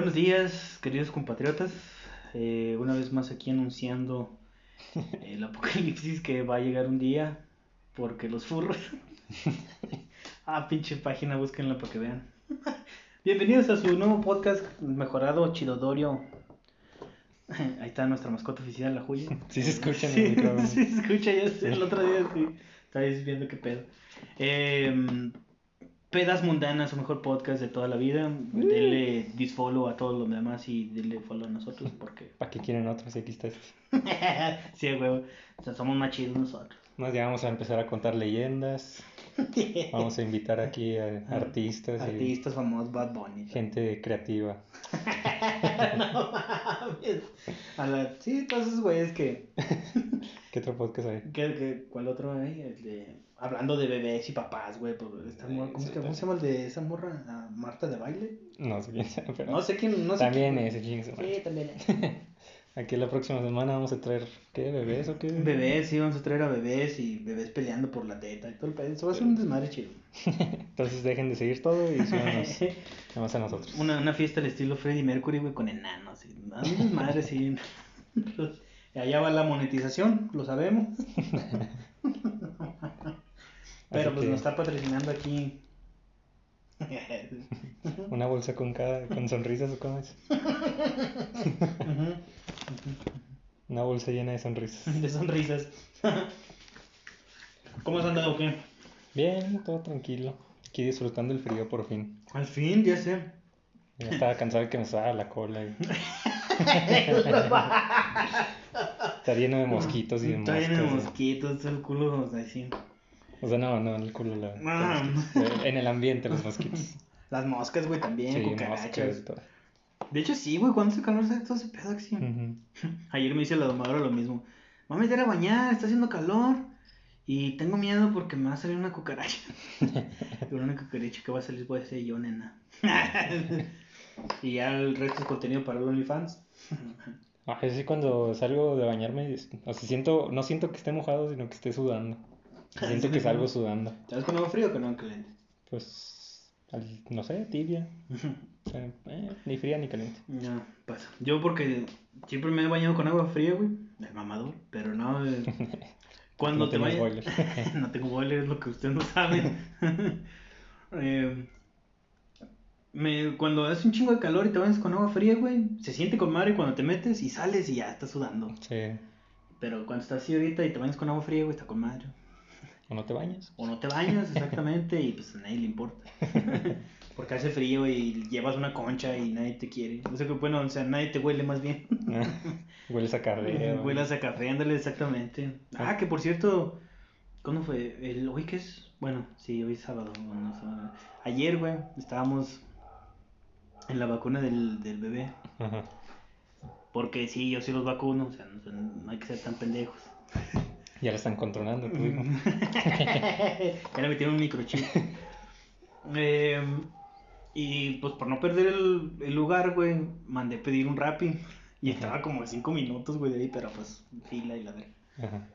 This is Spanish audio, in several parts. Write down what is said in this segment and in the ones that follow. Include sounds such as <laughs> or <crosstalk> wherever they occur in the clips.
Buenos días, queridos compatriotas. Eh, una vez más aquí anunciando <laughs> el apocalipsis que va a llegar un día porque los furros. <laughs> ah, pinche página, búsquenla para que vean. Bienvenidos a su nuevo podcast mejorado, Chidodorio. Ahí está nuestra mascota oficial, la Julia. <laughs> Sí se escucha en Sí, el micrófono. sí se escucha, ya sé, el otro día sí. Estáis viendo qué pedo. Eh, Pedas Mundanas, su mejor podcast de toda la vida. Denle disfollow a todos los demás y denle follow a nosotros porque... <laughs> ¿Para qué quieren otros? Aquí está este. sí, güey. O sea, somos más chidos nosotros. Más ya vamos a empezar a contar leyendas. <laughs> Vamos a invitar aquí a artistas y Artistas famosos, Bad Bunny. gente creativa. <laughs> no mames. A la... Sí, todos esos güeyes que... ¿Qué otro podcast hay? ¿Qué, qué, ¿Cuál otro hay? El de... Hablando de bebés y papás, güey. pues, esta morra- ¿cómo, se- cómo se llama el de esa morra? ¿La Marta de baile? No sé quién sea, pero No sé quién. No sé también quién. su madre. Sí, también es. <laughs> Aquí la próxima semana vamos a traer, ¿qué? ¿Bebés o qué? Bebés, sí, vamos a traer a bebés y bebés peleando por la teta y todo el pedo. Eso va a ser un desmadre chido. <laughs> Entonces dejen de seguir todo y síganos <laughs> nada más a nosotros. Una, una fiesta al estilo Freddie Mercury, güey, con enanos. y- Un desmadre, sí. Allá va la monetización, lo sabemos. Pero Así pues que- nos está patrocinando aquí. <laughs> Una bolsa con cada, con sonrisas o cómo es. Una bolsa llena de sonrisas. De sonrisas. <laughs> ¿Cómo has andado o qué? Bien, todo tranquilo. Aquí disfrutando el frío por fin. Al fin, ya sé. Ya estaba cansado de que me estaba la cola. y- <laughs> Está lleno de mosquitos y de Está lleno de y- mosquitos, el culo, o sea, sí. O sea, no, no, en el culo. La, los mosquitos. En el ambiente los mosquitos. <laughs> Las moscas, güey, también, Sí, cucarachas. moscas y todo. De hecho, sí, güey, cuando hace calor se todo ese pedo así. Ujú. <laughs> Ayer me dice la domadora lo mismo. Me voy a meter a bañar, está haciendo calor. Y tengo miedo porque me va a salir una cucaracha. <laughs> Una cucaracha que va a salir puede ser yo, nena. y ya el resto es contenido para el OnlyFans. Ah, sí cuando salgo de bañarme, o sea, siento, no siento que esté mojado, sino que esté sudando. <laughs> Siento que salgo sudando. ¿Te vas con agua fría o con agua caliente? Pues, al- no sé, tibia. <laughs> O sea, eh, ni fría ni caliente. No, pasa. Yo porque siempre me he bañado con agua fría, güey. El mamador. Pero no. eh, <laughs> Cuando No te vayas. boiler. no tengo boiler, es lo que usted no sabe. Eh, me, cuando hace un chingo de calor y te bañas con agua fría, güey, se siente con madre cuando te metes y sales y ya estás sudando. Sí. Pero cuando estás así ahorita y te bañas con agua fría, güey, está con madre. ¿O no te bañas? O no te bañas, exactamente, y pues a nadie le importa. <laughs> Porque hace frío y llevas una concha y nadie te quiere. O sea que, bueno, o sea, nadie te huele más bien. <laughs> Hueles a café. <laughs> Huelas a café, ándale, exactamente. Ah, que por cierto, ¿cuándo fue? El, ¿Hoy qué es? Bueno, sí, hoy es sábado. bueno, sábado. Ayer, güey, estábamos en la vacuna del, del bebé. Ajá. Porque sí, yo sí los vacuno, o sea, no, no hay que ser tan pendejos. Ya la están controlando, tu hijo. <laughs> ya le metieron un microchip. Eh, y pues por no perder el, el lugar, güey, mandé pedir un Rappi. Y estaba como a 5 minutos, güey, de ahí, pero pues fila y la verga.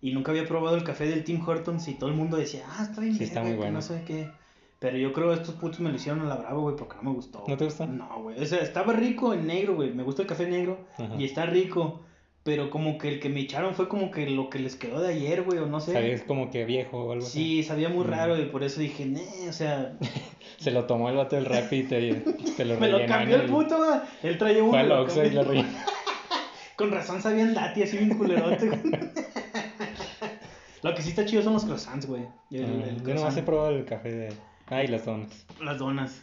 Y nunca había probado el café del Tim Hortons y todo el mundo decía, ah, está bien, Sí, está muy bueno. no sé qué. Pero yo creo que estos putos me lo hicieron a la brava, güey, porque no me gustó. ¿No te gusta? No, güey. O sea, estaba rico en negro, güey. Me gusta el café negro Ajá. y está rico. Pero como que el que me echaron fue como que lo que les quedó de ayer, güey, o no sé. Sabías como que viejo o algo así. Sí, sabía muy Mm. raro y por eso dije, nee, o sea, <laughs> Se lo tomó el vato del rap y te, te lo <laughs> me lo cambió el puto, güey. Él traía uno. Fue al Oxxo y lo rellenó. <laughs> Con razón sabían dati así bien culerote, güey. Lo que sí está chido son los croissants, güey. El- el Yo nomás croissant. he probado el café de... Ah, y las donas. Las donas.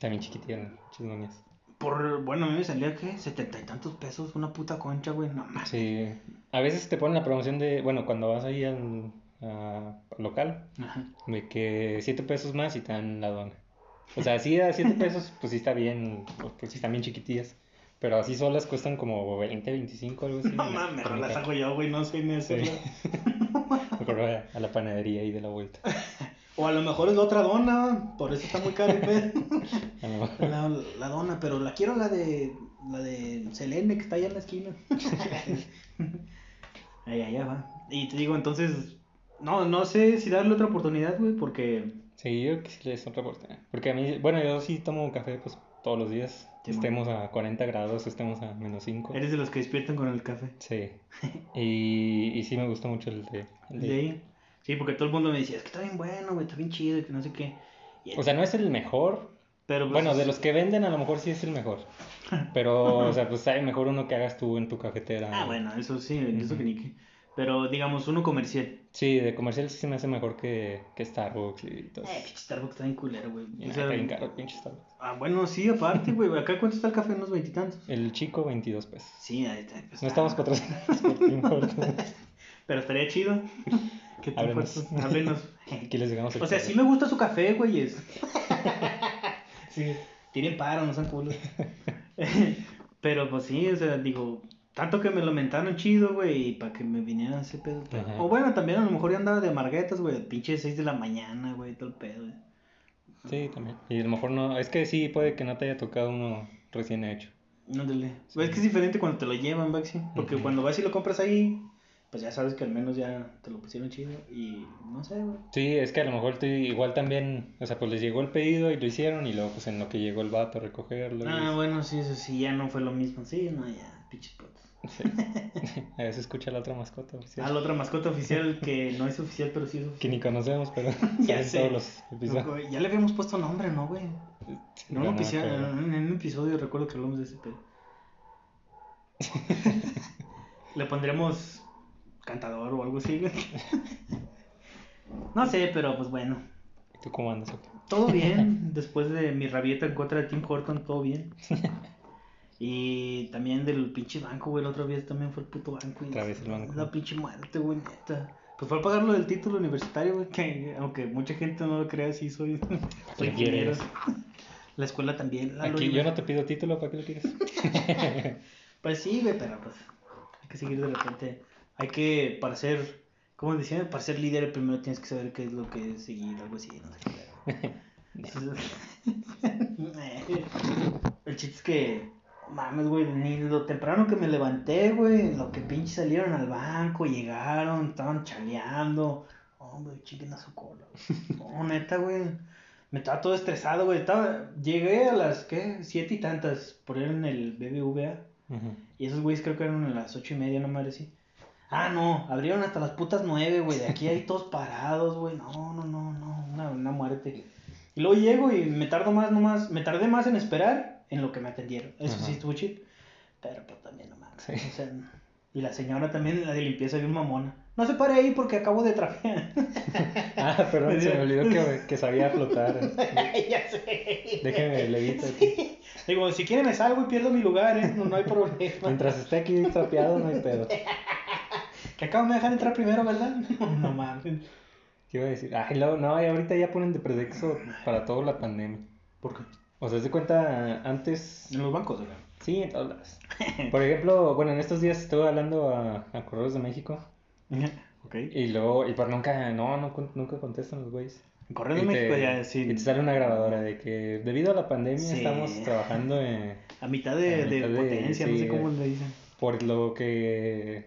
También chiquitillas, chismonías. Por, bueno, a mí me salía, ¿qué? Setenta y tantos pesos una puta concha, güey. No mames. Sí. A veces te ponen la promoción de... Bueno, cuando vas ahí al, a- al local, Ajá. de que 7 pesos más y te dan la dona. O sea, así a 7 pesos, <laughs> pues sí está bien, pues sí están bien chiquitillas. Pero así solas cuestan como 20, 25, algo así. No mames, las hago yo, güey. No sé ni. Mejor voy a, la panadería y de la vuelta. <laughs> O a lo mejor es la otra dona. Por eso está muy caro el pedo. <laughs> La, la dona, pero la quiero la de la de Selene que está allá en la esquina. <laughs> Ahí, allá va. Y te digo, entonces, no, no sé si darle otra oportunidad, güey, porque Sí, yo creo que sí le des otra oportunidad. Porque a mí, bueno, yo sí tomo café, pues todos los días. Sí, estemos a 40 grados, estemos a menos 5. Eres de los que despiertan con el café. Sí. Y, y sí me gusta mucho el de... el de- De ahí. Sí, porque todo el mundo me decía, es que está bien bueno, güey, está bien chido, y que no sé qué. Y- O sea, no es el mejor. pero pues, Bueno, de los que venden a lo mejor sí es el mejor. <laughs> Pero, o sea, pues sabe mejor uno que hagas tú en tu cafetera. Ah, bueno, eso sí, eso Ujú. que ni qué. Pero digamos, uno comercial. Sí, de comercial sí se me hace mejor que, que Starbucks y todo. Eh, pinche Starbucks está bien culero, güey. O sea, está bien caro pinche Starbucks. Ah, bueno, sí, aparte, güey. Acá cuánto está el café, unos veintitantos. El chico, 22 pesos. Sí, ahí está. pues, No ah, estamos patrocinados por Tim Hortons. <laughs> Pero estaría chido. <laughs> que te Háblenos. Háblenos. Aquí les dejamos el O sea, sí me gusta su café, güeyes. <laughs> sí, tienen paro, no son culos. <laughs> <laughs> Pero pues sí, o sea, digo, tanto que me lo mentaron chido, güey, y para que me vinieran ese pedo. Ajá. O bueno, también a lo mejor yo andaba de amarguetas, güey, pinche 6 de la mañana, güey, todo el pedo. güey. Sí, también. Y a lo mejor no. Es que sí, puede que no te haya tocado uno recién hecho. Ándale. Es que es diferente cuando te lo llevan, Baxi. Porque cuando vas y lo compras ahí, pues ya sabes que al menos ya te lo pusieron chido. Y no sé, güey. Sí, es que a lo mejor te- igual también. O sea, pues les llegó el pedido y lo hicieron. Y luego, pues en lo que llegó el vato a recogerlo. y- Ah, bueno, sí, eso sí, ya no fue lo mismo. Sí, no, ya, pinches putos. Sí. <laughs> A veces escucha la otra mascota oficial. Ah, la otra mascota oficial que no es oficial, pero sí es Que oficial. ni conocemos, pero <laughs> <laughs> Ya sé. todos los No, episodios. ya le habíamos puesto nombre, ¿no, güey? No, acuerdo. en un episodio recuerdo que hablamos de ese pedo. le pondremos cantador o algo así, güey. No sé, pero pues bueno. ¿Tú cómo andas? Todo bien, <laughs> después de mi rabieta en contra de Tim Horton, todo bien. Y también del pinche banco, güey, la otra vez también fue el puto banco. y Otra vez el banco. La pinche muerte, güey, neta. Pues fue a pagar lo del título universitario, güey, que aunque mucha gente no lo crea, sí soy, <laughs> soy ingeniero. La escuela también. la Aquí yo no te pido título, ¿para qué lo quieres? <laughs> Pues sí, güey, pero pues hay que seguir de repente. Hay que, para ser, ¿cómo decían? Para ser líder primero tienes que saber qué es lo que es seguir, algo así, no sé qué. <laughs> <laughs> El chiste es que, mames, güey, ni lo temprano que me levanté, güey, lo que pinche salieron al banco, llegaron, estaban chaleando. Hombre, chiquen a su cola. No, neta, güey. Me estaba todo estresado, güey. Estaba... Llegué a las, ¿qué? Siete y tantas, por ahí en el BBVA. Ujú. Y esos güeyes creo que eran a las ocho y media, no madre sí. Ah, no, abrieron hasta las putas nueve, güey. De aquí hay todos parados, güey. No, no, no, no, una, una muerte. Y luego llego y me tardo más, nomás, me tardé más en esperar en lo que me atendieron. Eso Ajá. sí estuvo chido. Pero pues también no mames. Sí. O sea, y la señora también, la de limpieza, bien mamona. No se pare ahí porque acabo de trapear. <laughs> Ah, perdón, se me olvidó que, que sabía flotar. <laughs> ya sé. Déjeme levito aquí. Digo, si quieren me salgo y pierdo mi lugar, ¿eh? No, no hay problema. Mientras esté aquí trapeado, no hay pedo. <laughs> Que acabo de dejar entrar primero, ¿verdad? <laughs> No mames. ¿Qué iba a decir? Ay, no, no, y ahorita ya ponen de pretexto para todo la pandemia. ¿Por qué? O sea, se cuenta antes. En los bancos, ¿verdad? Sí, en todos lados. <laughs> Por ejemplo, bueno, en estos días estuve hablando a, a Correos de México. <laughs> Ok. Y luego, y por nunca, no, no, nunca contestan los güeyes. Correo de Y te- México ya, sí. Y te sale una grabadora de que debido a la pandemia Sí. estamos trabajando en- A mitad de, A de mitad de- potencia, no sí, sé cómo le dicen. por lo que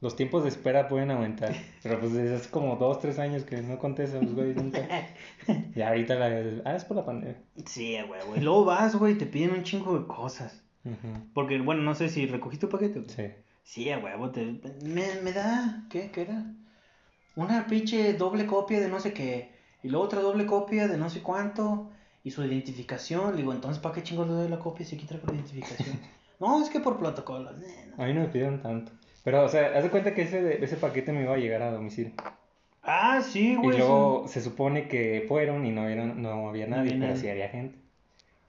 los tiempos de espera pueden aumentar. Pero pues desde hace como dos, tres años que no contestan los güeyes nunca. <laughs> Y ahorita la, ah, es por la pandemia. Sí, güey, güey. Luego vas, güey, te piden un chingo de cosas. Porque, bueno, no sé si recogiste tu paquete. güey. Sí. Sí, huevo, te... me, me da, ¿qué? ¿Qué era? Una pinche doble copia de no sé qué, y luego otra doble copia de no sé cuánto, y su identificación. Le digo, entonces, ¿para qué chingo le doy la copia si aquí traigo la identificación? <laughs> no, es que por protocolo. Eh, no. A mí no me pidieron tanto. Pero, o sea, haz de cuenta que ese, ese paquete me iba a llegar a domicilio. Ah, sí, Y güey. luego se supone que fueron y no, era, no había No nadie, había pero nadie. sí había gente.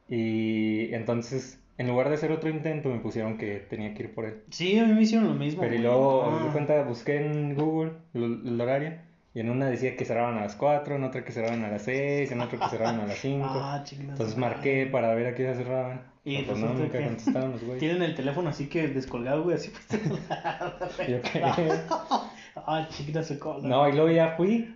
Y entonces, en lugar de hacer otro intento, me pusieron que tenía que ir por él. Sí, a mí me hicieron lo mismo. Pero y luego, Ah. haz de cuenta, busqué en Google el, el horario. Y en una decía que cerraban a las 4, en otra que cerraban a las 6, en otra que cerraban a las 5. Ah. Entonces marqué para ver a qué hora cerraban. Y pues no, nunca que- contestaron los güeyes. Tienen el teléfono así que descolgado, güey, así pues. <laughs> Yo qué. <laughs> ah, chiquita se cola. No, y luego ya fui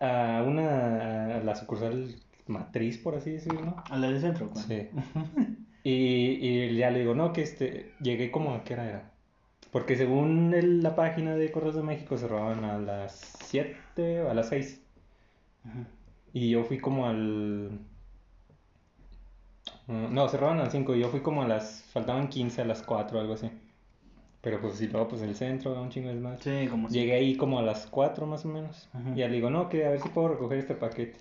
a una, a la sucursal matriz, por así decirlo. A la de centro, güey. Sí. <laughs> Y, y ya le digo, no, que este, llegué como a qué hora era. Porque según el- la página de Correos de México cerraban a las 7 o a las 6. Ujú. Y yo fui como al... Mm, No, cerraban a las 5 y yo fui como a las, faltaban 15 a las 4 algo así. Pero pues sí, luego pues el centro, un chingo de más. Sí, como si. Llegué ahí como a las 4 más o menos. Ujú. Y ya le digo, no, que a ver si puedo recoger este paquete.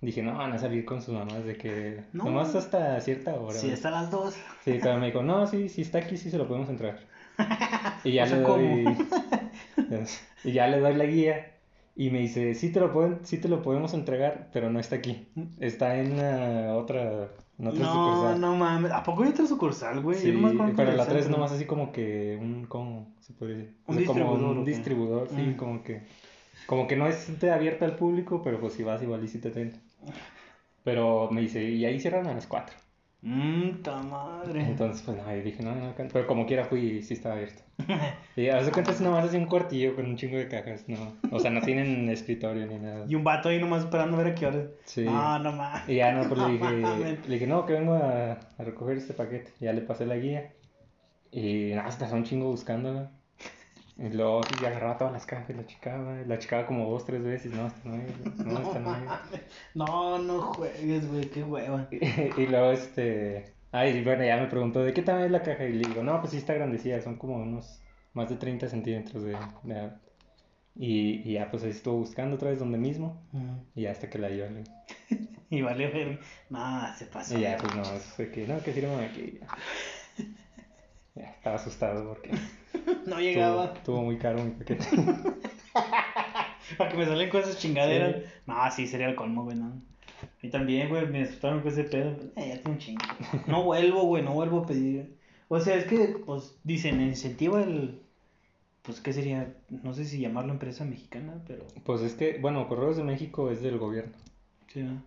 Dije, no, van a salir con sus mamás de que No. nomás hasta cierta hora. Sí, güey". hasta las dos. Sí, pero me dijo, no, sí, sí está aquí, sí se lo podemos entregar. <laughs> Y ya O sea, le doy, ¿cómo? <laughs> y ya le doy la guía y me dice, sí te lo pueden, sí te lo podemos entregar, pero no está aquí. Está en la otra, No, sucursal. no mames. ¿A poco hay otra sucursal, güey? Sí, pero la otra es centro. nomás así como que un, ¿cómo se puede decir? O Un sea, como distribuidor, un distribuidor, sí, Mm. como que, como que no es abierta al público, pero pues si vas igual y si te atenta. Pero me dice, y ahí cierran a las 4. Mmm, ta madre. Entonces, pues no, yo dije, no, no, pero como quiera fui y sí estaba abierto. <laughs> Y haz de cuenta es nomás así un cuartillo con un chingo de cajas, no. O sea, no tienen <laughs> escritorio ni nada. Y un vato ahí nomás esperando a ver a qué hora. Sí. No, no mames. Y ya no, pues le <laughs> No dije, mames. le dije, no, que vengo a, a recoger este paquete. Ya le pasé la guía. Y nada, se pasó un chingo buscándola. Y luego sí, ya agarraba todas las cajas y la chicaba. La chicaba como dos, tres veces. No, esta no es, <laughs> no, esta no es. No, no juegues, güey, qué hueva. <laughs> Y luego, este. Ay, bueno, ya me preguntó de qué tamaño es la caja. Y le digo, no, pues sí está grandecilla, son como unos más de 30 centímetros de, de. Y, y ya, pues ahí estuvo buscando otra vez donde mismo. Y ya hasta que la dio. le- <laughs> Y vale, ver. No, se pasó. Y ya, pues no, fue que, no, que firme aquí. Ya. Ya, estaba asustado porque <laughs> No llegaba. estuvo muy caro mi paquete. <laughs> Para que me salen cosas chingaderas. Sí. No, sí, sería el colmo, güey, no. Y también, güey, me asustaron con ese pedo. Eh, ya tengo un chingo. No vuelvo, güey, no vuelvo a pedir. O sea, es que, pues, dicen, incentiva el. Pues, ¿qué sería? No sé si llamarlo empresa mexicana, pero. Pues es que, bueno, Correos de México es del gobierno. Sí, ¿no?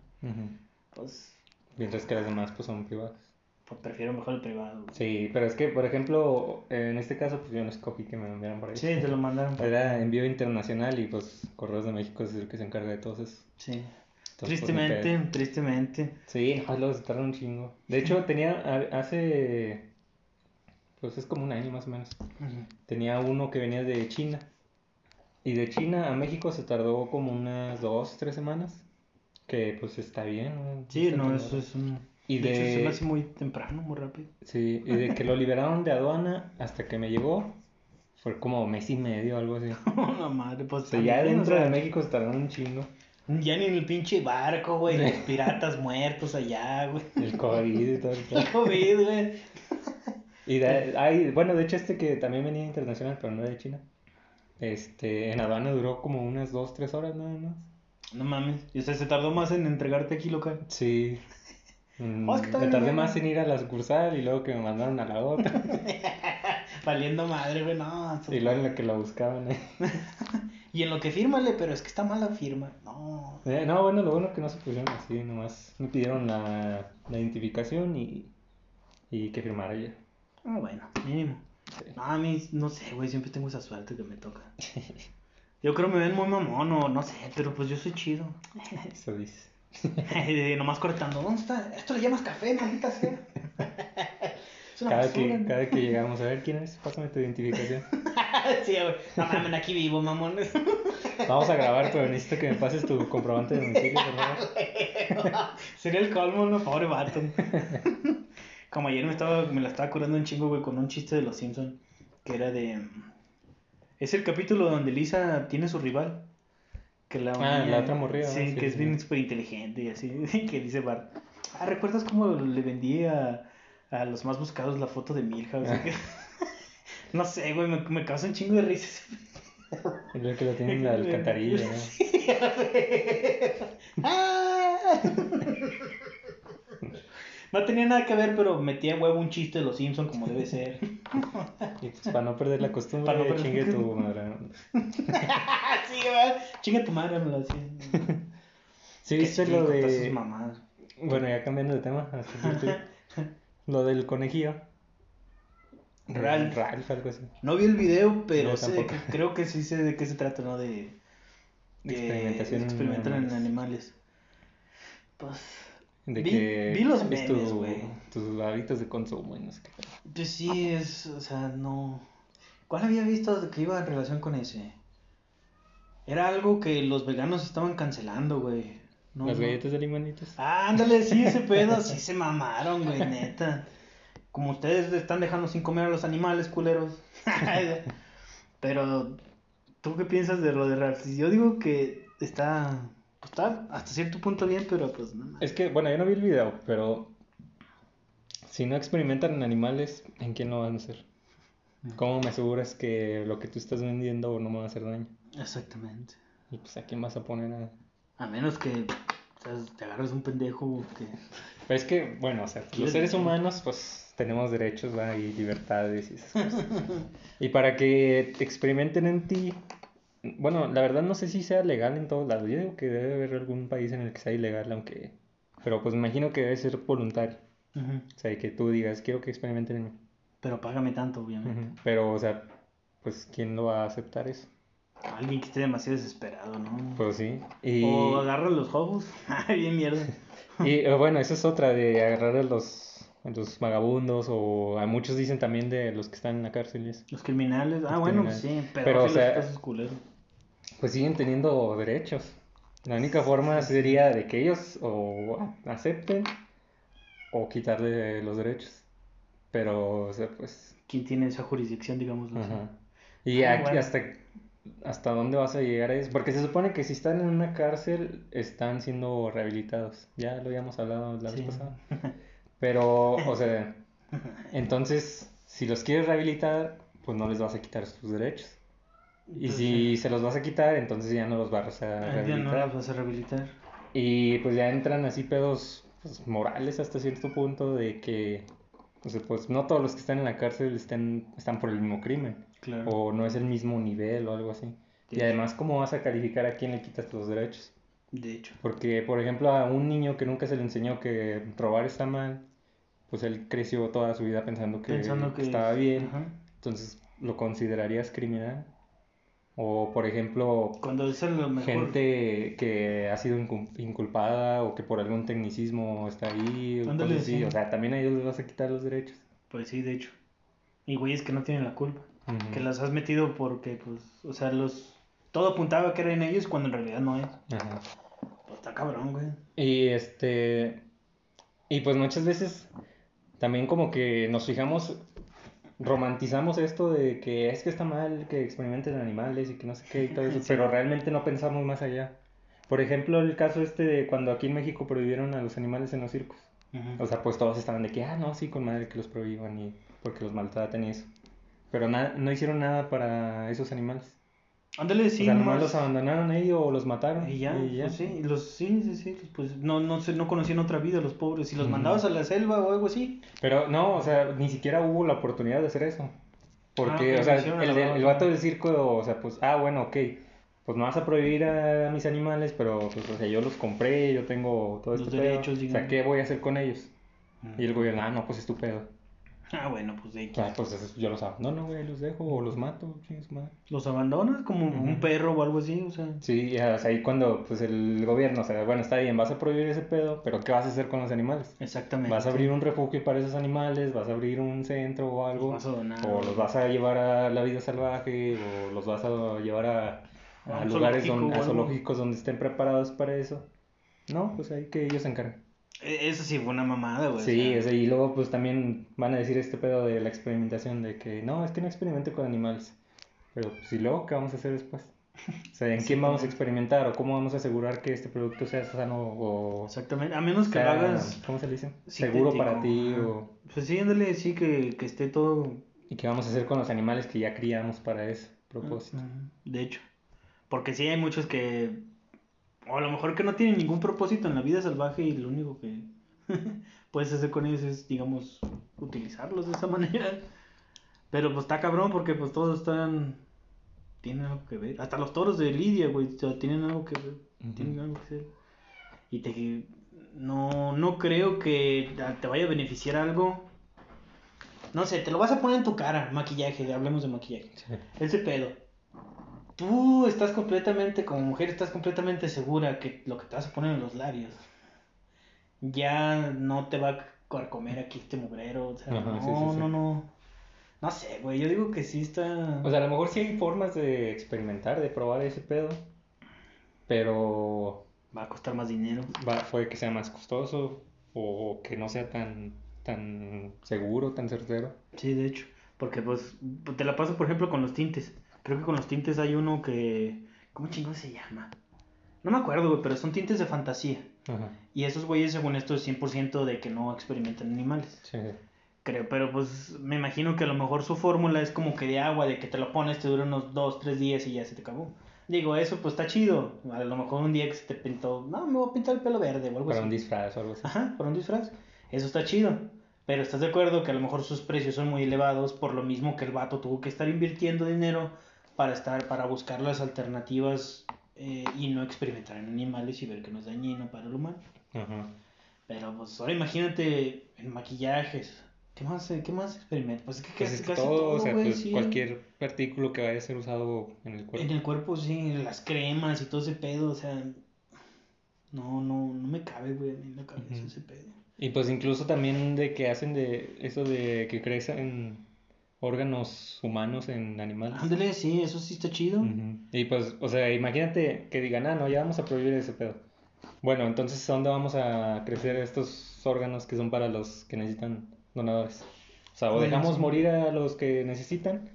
Pues, Mientras que las demás, pues son privadas. Pues prefiero mejor el privado. Sí, pero es que, por ejemplo, en este caso, pues yo no escogí que me enviaran por ahí. Sí, te lo mandaron. por- Era envío internacional y pues Correos de México es el que se encarga de todo eso. Sí. Entonces, pues, Tristemente, tristemente. Sí, no, luego se tarda un chingo. De hecho, tenía hace, pues es como un año más o menos. Ujú. Tenía uno que venía de China. Y de China a México se tardó como unas dos, tres semanas. Que pues está bien. ¿no? Sí, no, eso es un. Y de hecho, se me hace muy temprano, muy rápido. Sí, y de que lo liberaron de aduana hasta que me llegó, fue como mes y medio, algo así. <laughs> La madre, pues. O sea, ya o dentro sea, de México se tardaron un chingo. Ya ni en el pinche barco, güey. Los piratas muertos allá, güey. El COVID y todo. el. El COVID, güey. Y de, ay, bueno, de hecho este que también venía internacional, pero no era de China. Este, en aduana duró como unas dos, tres horas nada más. No mames. Y o sea, se tardó más en entregarte aquí local. Sí. Mm, Oh, es que me todavía tardé más en ir a la sucursal y luego que me mandaron a la otra. <laughs> Valiendo madre, güey. No, y luego en la que la buscaban. eh. <laughs> Y en lo que fírmale, pero es que está mal la firma. No. Eh, no, bueno, lo bueno que no se pusieron así, nomás me pidieron la, la identificación y, y que firmara ella. Ah, bueno, mínimo. Sí. No, a mí, no sé, güey. Siempre tengo esa suerte que me toca. <laughs> Yo creo me ven muy mamón o no sé, pero pues yo soy chido. Eso dice. <laughs> Nomás cortando. ¿Dónde está? Esto le llamas café, maldita sea. <laughs> Es una Cada basura, que, ¿no? cada que <laughs> llegamos a ver quién es, pásame tu identificación. sí, güey. No mames, aquí vivo, mamones. Vamos a grabar, pero necesito que me pases tu comprobante de domicilio, por favor. Sería el colmo, no, pobre vato. Como ayer me estaba, me la estaba curando un chingo, güey, con un chiste de los Simpsons. Que era de. Es el capítulo donde Lisa tiene su rival. Que la Ah, la otra morrida. Sí, Sí, que es sí, bien súper inteligente y así. <laughs> Que dice Bart. Ah, ¿recuerdas cómo le vendí a, a los más buscados la foto de Milhouse? <laughs> no sé, güey, me, me causa un chingo de risas. <laughs> Y luego que lo tienen en la alcantarilla, ¿no? Ah. No tenía nada que ver, pero metía huevo un chiste de los Simpsons como debe ser. <laughs> Y pues para no perder la costumbre, Para no perder- chingue tu madre. <laughs> sí, ¿verdad? Chinga tu madre, me lo hacía. <laughs> Sí, viste sí, lo de... Bueno, ya cambiando de tema. Lo del conejillo. Ralph. Ralph, algo así. No vi el video, pero No, sé creo que sí sé de qué se trata, ¿no? De, de Experimentación en experimentan en animales. animales. Pues, De Vi- que vi los es memes, tu- güey. tus hábitos de consumo y no sé qué. pues sí, es, o sea, no... ¿Cuál había visto que iba en relación con ese? Era algo que los veganos estaban cancelando, güey. No, Las no. galletas de limonitos. Ah, ándale, sí, ese pedo, <laughs> sí se mamaron, güey, neta. Como ustedes están dejando sin comer a los animales, culeros. <laughs> Pero, ¿tú qué piensas de lo de? Yo digo que está, pues, está hasta cierto punto bien, pero pues no. Es que, bueno, yo no vi el video, pero si no experimentan en animales, ¿en quién lo van a hacer? ¿Cómo me aseguras que lo que tú estás vendiendo no me va a hacer daño? Exactamente. Y pues a quién vas a poner a... A menos que o sea, te agarres un pendejo que... Pero es que, bueno, o sea, ¿Qué los seres humanos pues tenemos derechos ¿va? y libertades y esas cosas. <laughs> y para que te experimenten en ti, bueno, la verdad no sé si sea legal en todos lados. Yo digo que debe haber algún país en el que sea ilegal, aunque... Pero pues me imagino que debe ser voluntario. O sea, que tú digas, quiero que experimenten en mí. Pero págame tanto, obviamente. Pero, o sea, pues, ¿quién lo va a aceptar eso? Alguien que esté demasiado desesperado, ¿no? Pues sí. Y, O agarra los juegos. <laughs> Ay, bien mierda. <laughs> y eh, bueno, esa es otra de agarrar a los, a los vagabundos o a muchos dicen también de los que están en la cárcel. Los criminales. Ah, Los bueno, criminales. sí. Pero, Pero, o sea- casos culeros. Pues siguen teniendo derechos. La única forma sería de que ellos o acepten o quitarle los derechos. Pero, o sea, pues... ¿Quién tiene esa jurisdicción, digamos? Ajá. Y Ah, aquí bueno. hasta, hasta dónde vas a llegar a eso. Porque se supone que si están en una cárcel, están siendo rehabilitados. Ya lo habíamos hablado la vez Sí. pasada. <laughs> Pero, o sea, entonces, si los quieres rehabilitar, pues no les vas a quitar sus derechos. Y Pues, si se los vas a quitar, entonces ya no los vas a ah, ya no rehabilitar. las vas a rehabilitar. Y pues ya entran así pedos pues, morales hasta cierto punto de que, sea, pues no todos los que están en la cárcel estén, están por el mismo crimen Claro. o no es el mismo nivel o algo así. Y además, ¿cómo vas a calificar a quién le quitas los derechos? De hecho. Porque, por ejemplo, a un niño que nunca se le enseñó que robar está mal, pues él creció toda su vida pensando que, Pensando que estaba bien, Ajá. entonces ¿lo considerarías criminal? O, por ejemplo, Cuando es lo mejor. gente que ha sido incul- inculpada o que por algún tecnicismo está ahí, o cosas así, o sea, también a ellos les vas a quitar los derechos. Pues sí, de hecho. Y güeyes que no tienen la culpa. Que las has metido porque, pues, o sea, los. Todo apuntaba que era en ellos cuando en realidad no es. Ajá. Pues está cabrón, güey. Y este. Y pues muchas veces también como que nos fijamos, romantizamos esto de que es que está mal que experimenten animales y que no sé qué y todo eso, <laughs> Sí. pero realmente no pensamos más allá. Por ejemplo, el caso este de cuando aquí en México prohibieron a los animales en los circos. O sea, pues todos estaban de que, ah, no, sí, con madre que los prohíban y porque los maltratan y eso. Pero no hicieron nada para esos animales. Ándale, sí, o sea, nomás nomás- los abandonaron ahí o los mataron. Y ya, y ya. pues sí, los, sí, sí, sí, pues no, no, sé, no conocían otra vida los pobres. Si los mandabas a la selva o algo así, Pero no, o sea, ni siquiera hubo la oportunidad de hacer eso. Porque, Ah, o sea, el, el sí. vato del circo, o sea, pues, ah, bueno, ok, pues me vas a prohibir a mis animales, pero, pues, o sea, yo los compré, yo tengo todo Los este pedo. derechos, O sea. ¿qué voy a hacer con ellos? Y el gobierno, ah, no, pues es tu pedo. Ah, bueno, pues de Ah, pues eso, yo los abandono, güey, los dejo o los mato, madre. los abandonas como Ujú. un perro o algo así, o sea. Sí, o sea, ahí cuando, pues, el gobierno, o sea, bueno, está bien, vas a prohibir ese pedo, pero ¿qué vas a hacer con los animales? Exactamente. Vas a abrir un refugio para esos animales, vas a abrir un centro o algo. Los vas a donar. O los vas a llevar a la vida salvaje, o los vas a llevar a, A a lugares zoológico donde, a zoológicos donde estén preparados para eso. No, pues ahí que ellos se encarguen. E- Eso sí fue una mamada, güey. Sí, o sea, y luego pues también van a decir este pedo de la experimentación, de que no, es que no experimente con animales. Pero pues y luego, ¿qué vamos a hacer después? O sea, ¿en quién vamos a experimentar? ¿O cómo vamos a asegurar que este producto sea sano o Exactamente. A menos que sea, lo hagas. ¿cómo se le dice? Seguro para ti ajá. o... Pues sí, ándale, sí, que, que esté todo. ¿Y qué vamos a hacer con los animales que ya criamos para ese propósito? De hecho. Porque sí hay muchos que. O a lo mejor que no tienen ningún propósito en la vida salvaje y lo único que <laughs> puedes hacer con ellos es, digamos, utilizarlos de esa <laughs> manera. Pero pues está cabrón porque pues todos están. Tienen algo que ver. Hasta los toros de Lidia, güey, o sea, tienen algo que ver. Tienen algo que ver. Y te. No, no creo que te vaya a beneficiar algo. No sé, te lo vas a poner en tu cara, maquillaje, hablemos de maquillaje. Ese pedo. Tú estás completamente, como mujer, estás completamente segura que lo que te vas a poner en los labios ya no te va a comer aquí este mugrero. O sea, Ajá, no, sí, sí, sí. no, no. No sé, güey. Yo digo que sí está. O sea, a lo mejor sí hay formas de experimentar, de probar ese pedo. Pero va a costar más dinero. Va, puede que sea más costoso o que no sea tan, tan seguro, tan certero. Sí, de hecho. Porque pues te la paso por ejemplo con los tintes. Creo que con los tintes hay uno que... ¿Cómo chingón se llama? No me acuerdo, güey, pero son tintes de fantasía. Ajá. Y esos güeyes, según esto, es 100% de que no experimentan animales. Sí. Creo, pero pues me imagino que a lo mejor su fórmula es como que de agua, de que te lo pones, te dura unos 2, 3 días y ya se te acabó. Digo, eso pues está chido. A lo mejor un día que se te pintó, no, me voy a pintar el pelo verde o algo Para así. un disfraz o algo así. Ajá, para un disfraz. Eso está chido. Pero estás de acuerdo que a lo mejor sus precios son muy elevados por lo mismo que el vato tuvo que estar invirtiendo dinero para estar, para buscar las alternativas eh, y no experimentar en animales y ver que no es dañino para el humano. Ajá. Pero pues ahora imagínate en maquillajes. ¿Qué más, eh, qué más experimenta? Pues es que Pues casi, es casi todo, o sea, güey, pues sí. cualquier artículo que vaya a ser usado en el cuerpo. En el cuerpo, sí, las cremas y todo ese pedo, o sea. No, no, no me cabe, güey, en la cabeza Ujú. ese pedo. Y pues incluso también de que hacen de eso de que crecen órganos humanos en animales. Ándale, sí, eso sí está chido. Y pues, o sea, imagínate que digan, ah, no, ya vamos a prohibir ese pedo. Bueno, entonces, ¿a dónde vamos a crecer estos órganos que son para los que necesitan donadores? O sea, o Bueno, dejamos sí. morir a los que necesitan,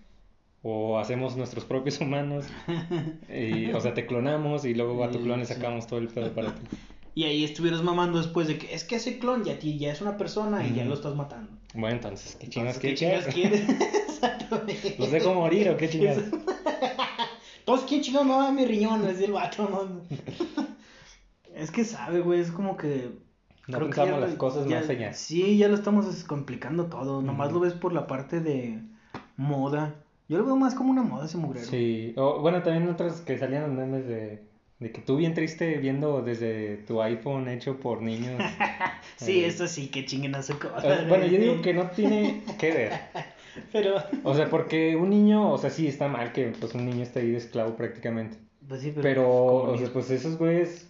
o hacemos nuestros propios humanos, <laughs> y, o sea, te clonamos y luego a tu clon le sacamos todo el pedo para ti. <laughs> Y ahí estuvieras mamando después de que es que ese clon ya, ya es una persona y ya lo estás matando. Bueno, entonces, ¿qué chingas Entonces, quieres? ¿Qué chingas quieres? <laughs> Exactamente. ¿Los dejo morir o qué chingas? <laughs> Entonces, ¿quién chingados me va a mi riñón? Es el vato, ¿no? <laughs> Es que sabe, güey, es como que... No creo que pensamos ya las cosas ya- más allá. Sí, ya lo estamos complicando todo. Nomás lo ves por la parte de moda. Yo lo veo más como una moda ese mugrero. Sí, o, bueno, también otras que salían los memes de, de que tú bien triste viendo desde tu iPhone hecho por niños. <laughs> Sí, Eh, eso sí, que chinguen a su cosa. Bueno, yo digo que no tiene que ver. <laughs> Pero... O sea, porque un niño, o sea, sí está mal que pues un niño esté ahí de esclavo prácticamente. Pues sí, pero... Pero, como o sea, pues esos güeyes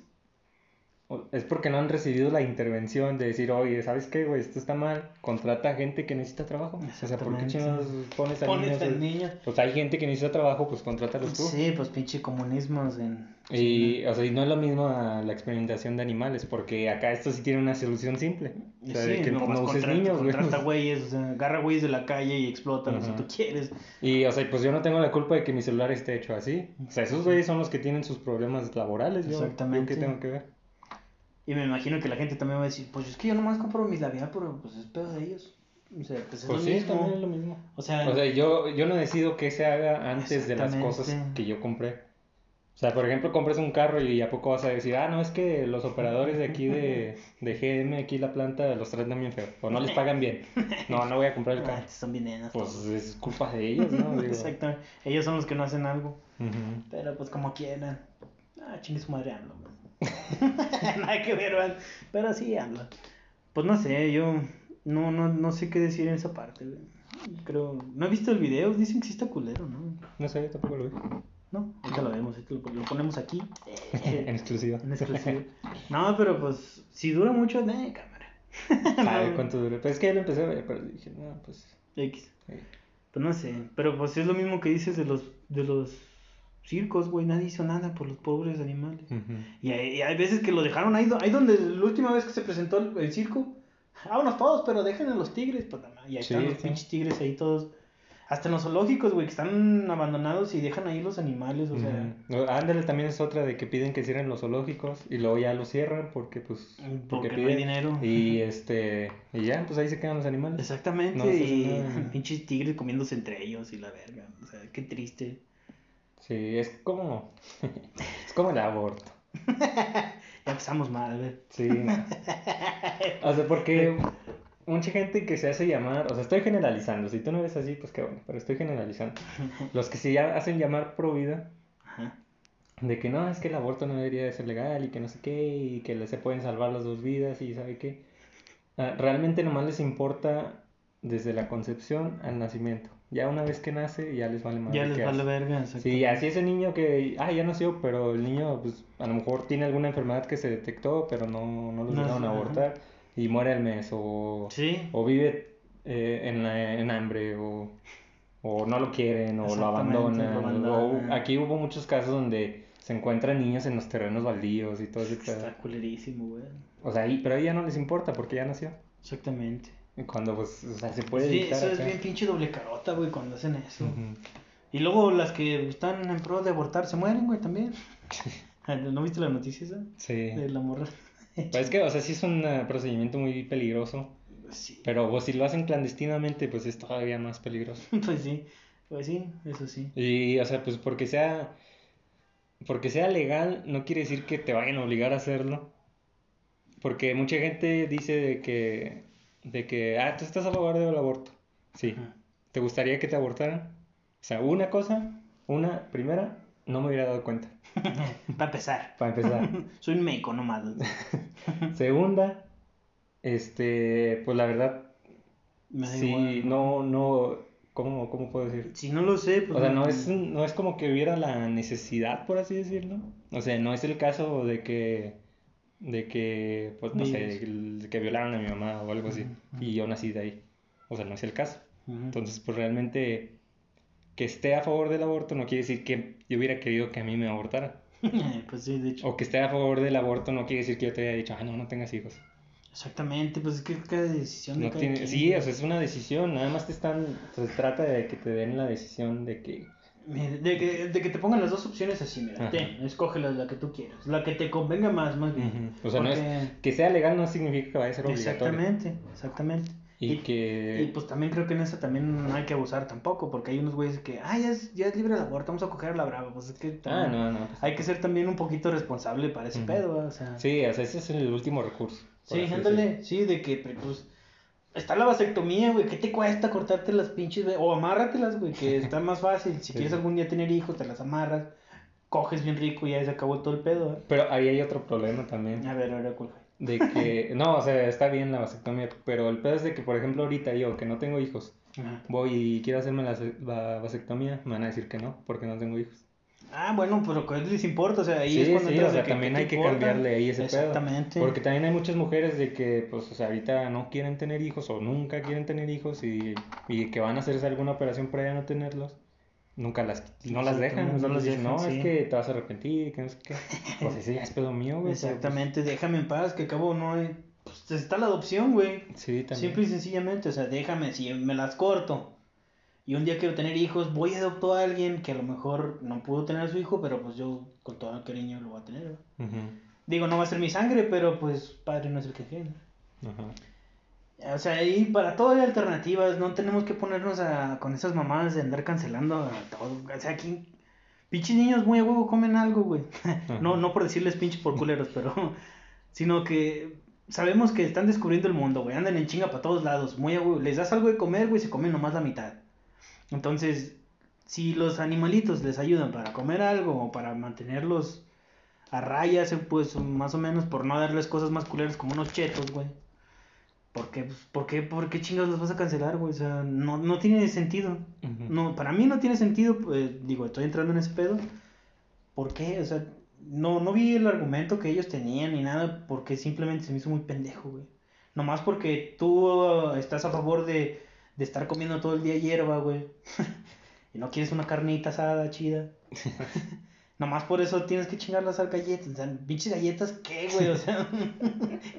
es porque no han recibido la intervención de decir, oye, ¿sabes qué, güey? Esto está mal. Contrata gente que necesita trabajo. O sea, ¿por qué chingados pones a Pones niños? al güey? niño. Pues hay gente que necesita trabajo, pues contrátalos tú. Sí, pues pinche comunismos en... Y, o sea, y no es lo mismo a la experimentación de animales, porque acá esto sí tiene una solución simple. O sea, de que pues, no uses contrata- niños, güey. contrata güeyes, o sea, agarra güeyes de la calle y explótalos si Ajá. tú quieres. Y, o sea, pues yo no tengo la culpa de que mi celular esté hecho así. O sea, esos güeyes son los que tienen sus problemas laborales. Yo, Exactamente. ¿yo qué tengo que ver? Y me imagino que la gente también va a decir, pues es que yo nomás compro mis labial, pero pues es pedo de ellos. O sea, pues es Pues lo sí, mismo. también es lo mismo. O sea, O sea, yo, yo no decido qué se haga antes de las cosas que yo compré. O sea, por ejemplo, compras un carro y a poco vas a decir, ah, no, es que los operadores de aquí de, de GM, aquí la planta, los tratan bien feo. O no les <laughs> pagan bien. No, no voy a comprar el ah, carro. son bien Pues es culpa de ellos, ¿no? <laughs> Digo, Exactamente. Ellos son los que no hacen algo. Pero pues como quieran. Ah, chingue su madre man. <laughs> Nada que ver, man. Pero sí AMLO. Pues no sé, yo no, no, no sé qué decir en esa parte, güey. Creo, no he visto el video, dicen que sí está culero, ¿no? No sé, tampoco lo vi. No, ahorita lo vemos, lo, lo ponemos aquí. <laughs> en exclusiva. En exclusivo. No, pero pues si dura mucho, de cámara. <laughs> ¿Sabe No, cuánto duró? Pues es que ya lo empecé a ver, pero dije, no, pues. X. eh, Pues no sé, pero pues es lo mismo que dices de los de los circos, güey, nadie hizo nada por los pobres animales. Y hay, y hay veces que lo dejaron ahí, ahí donde la última vez que se presentó el, el circo, vámonos todos, pero dejen a los tigres, pues, y ahí Sí, están los sí. pinches tigres ahí todos, hasta en los zoológicos, güey, que están abandonados y dejan ahí los animales, o sea. Ándale, también es otra de que piden que cierren los zoológicos y luego ya los cierran porque, pues, porque, porque no hay piden. dinero. Y <laughs> este, y ya, pues ahí se quedan los animales. Exactamente, No, y <laughs> pinches tigres comiéndose entre ellos y la verga, o sea, qué triste. Sí, es como, <laughs> es como el aborto. <laughs> Ya empezamos mal, ver. Sí, no. O sea, porque mucha gente que se hace llamar, o sea, estoy generalizando, si tú no ves así, pues qué bueno, pero estoy generalizando. <laughs> Los que se hacen llamar pro vida, Ajá. de que no, es que el aborto no debería de ser legal y que no sé qué, y que se pueden salvar las dos vidas y sabe qué. Ah, realmente nomás les importa desde la concepción al nacimiento. Ya una vez que nace, ya les vale más. Ya les vale verga, Sí, así ese niño que, ah, ya nació, pero el niño, pues, a lo mejor tiene alguna enfermedad que se detectó, pero no, no lo No, ajá. abortar y muere al mes, o, Sí, o vive eh, en, la- en hambre, o, o no lo quieren, o lo abandonan. lo abandonan. o aquí hubo muchos casos donde se encuentran niños en los terrenos baldíos y todo pedo. Está culerísimo, güey. O sea, pero ahí ya no les importa porque ya nació. Exactamente. Cuando, pues, o sea, se puede Sí, eso es bien pinche doble carota, güey, cuando hacen eso. Y luego las que están en pro de abortar se mueren, güey, también. <laughs> ¿No viste la noticia esa? Sí. De la morra. Pues es que, o sea, sí es un eh, procedimiento muy peligroso. Sí. Pero pues, si lo hacen clandestinamente, pues es todavía más peligroso. <laughs> Pues sí, pues sí, eso sí. Y, o sea, pues porque sea, porque sea legal, no quiere decir que te vayan a obligar a hacerlo. Porque mucha gente dice de que, de que, ah, tú estás a favor del aborto. Sí. ¿Te gustaría que te abortaran? O sea, una cosa, una, primera, no me hubiera dado cuenta, <laughs> Para empezar. para empezar. <laughs> Soy un meco nomás. <laughs> Segunda, este, pues la verdad, Me da sí, igual. no, no, ¿cómo, cómo puedo decir? Si no lo sé, pues. O sea, no es, no es como que hubiera la necesidad, por así decirlo. O sea, no es el caso de que, de que, pues no sé, de que violaron a mi mamá o algo así. Y yo nací de ahí. O sea, no es el caso. Entonces, pues realmente que esté a favor del aborto no quiere decir que yo hubiera querido que a mí me abortaran. <laughs> pues sí, de hecho. O que esté a favor del aborto no quiere decir que yo te haya dicho, ah, no, no tengas hijos. Exactamente, pues es que cada decisión de No cada tiene... quien, Sí, o sea, es una decisión. Nada más te están... Se trata de que te den la decisión de que... De que, de que te pongan las dos opciones así, mira, ten, escógela la que tú quieras, la que te convenga más, más bien. Ujú. O sea, no es... Porque- Que sea legal no significa que vaya a ser obligatorio. Exactamente, exactamente. Y, que... y, pues también creo que en eso también no hay que abusar tampoco, porque hay unos güeyes que, ah, ya es, ya es libre el aborto, vamos a coger a la brava, pues es que Ah, también no, no. pues- hay que ser también un poquito responsable para ese Ujú. pedo, o sea. Sí, o sea, ese es el último recurso. Sí, ándale, sí, de que, pues, está la vasectomía, güey, ¿qué te cuesta cortarte las pinches, güey? O amárratelas, güey, que <laughs> está más fácil. Si Sí. quieres algún día tener hijos, te las amarras, coges bien rico y ya se acabó todo el pedo, ¿eh? Pero ahí hay otro problema también. A ver, ahora cuál fue. De que, <laughs> no, o sea, está bien la vasectomía, pero el pedo es de que, por ejemplo, ahorita yo, que no tengo hijos, Ajá. voy y quiero hacerme la, la vasectomía, me van a decir que no, porque no tengo hijos. Ah, bueno, pero ¿qué les importa? O sea, ahí Sí, es cuando sí, o sea, también ¿qué hay que importa? cambiarle ahí ese pedo. Exactamente. Porque también hay muchas mujeres de que, pues, o sea, ahorita no quieren tener hijos o nunca quieren tener hijos y, y que van a hacerse alguna operación para ya no tenerlos. Nunca las, no las dejan, no las dicen, no, sí. es que te vas a arrepentir, que no sé qué. Pues ese ya es pedo mío, güey. pues, Exactamente, déjame en paz, que acabo no hay... Pues está la adopción, güey. sí, también. Simple y sencillamente, o sea, déjame, si me las corto y un día quiero tener hijos, voy a adoptar a alguien que a lo mejor no pudo tener a su hijo, pero pues yo con todo el cariño lo voy a tener. Ujú, Digo, no va a ser mi sangre, pero pues padre no es el que tiene. O sea, ahí para todo hay alternativas, no tenemos que ponernos a, con esas mamadas de andar cancelando a todo. O sea, aquí, pinches niños muy a huevo comen algo, güey. No, no por decirles pinches por culeros, pero, sino que sabemos que están descubriendo el mundo, güey. Andan en chinga para todos lados, muy a huevo. Les das algo de comer, güey, se comen nomás la mitad. Entonces, si los animalitos les ayudan para comer algo o para mantenerlos a raya, se- pues más o menos por no darles cosas más culeras como unos chetos, güey. ¿Por qué, pues, ¿por qué, por qué chingados los vas a cancelar, güey? O sea, no, no tiene sentido. Ujú. No, para mí no tiene sentido, pues, digo, estoy entrando en ese pedo. ¿Por qué? O sea, no, no vi el argumento que ellos tenían ni nada, porque simplemente se me hizo muy pendejo, güey. Nomás porque tú uh, estás a favor de, de estar comiendo todo el día hierba, güey. <laughs> y no quieres una carnita asada chida. <laughs> <laughs> Nomás por eso tienes que chingar las galletas. O sea, pinches galletas, ¿qué, güey? O sea,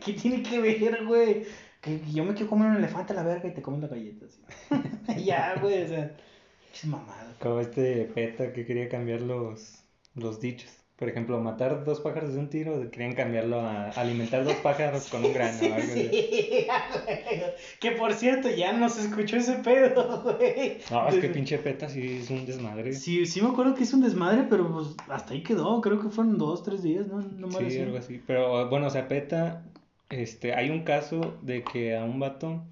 ¿qué tiene que ver, güey? Que yo me quiero comer un elefante a la verga y te comes la galleta, así. ya, güey, o sea, es mamada. Como este peta que quería cambiar los, los dichos. Por ejemplo, matar dos pájaros de un tiro, querían cambiarlo a alimentar dos pájaros con un <laughs> grano. o algo. Sí, <laughs> que por cierto, ya no se escuchó ese pedo, güey. No, es que pinche peta sí es un desmadre. Sí, sí me acuerdo que es un desmadre, pero pues hasta ahí quedó. Creo que fueron dos, tres días, ¿no? No Sí, así. algo así. Pero bueno, o sea, PETA, este, hay un caso de que a un vato,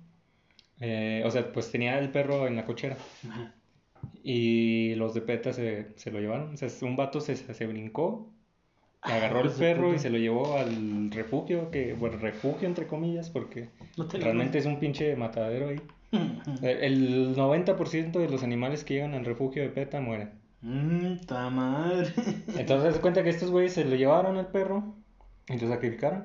eh, o sea, pues tenía el perro en la cochera Ajá. Y los de PETA se, se lo llevaron. O sea, un vato se, se brincó, agarró el perro y se lo llevó al refugio, que, bueno, refugio entre comillas, porque No realmente es un pinche matadero ahí. <laughs> El 90% de los animales que llegan al refugio de PETA mueren. Mmm, ta madre. <laughs> Entonces, se cuenta que estos güeyes se lo llevaron al perro y lo sacrificaron.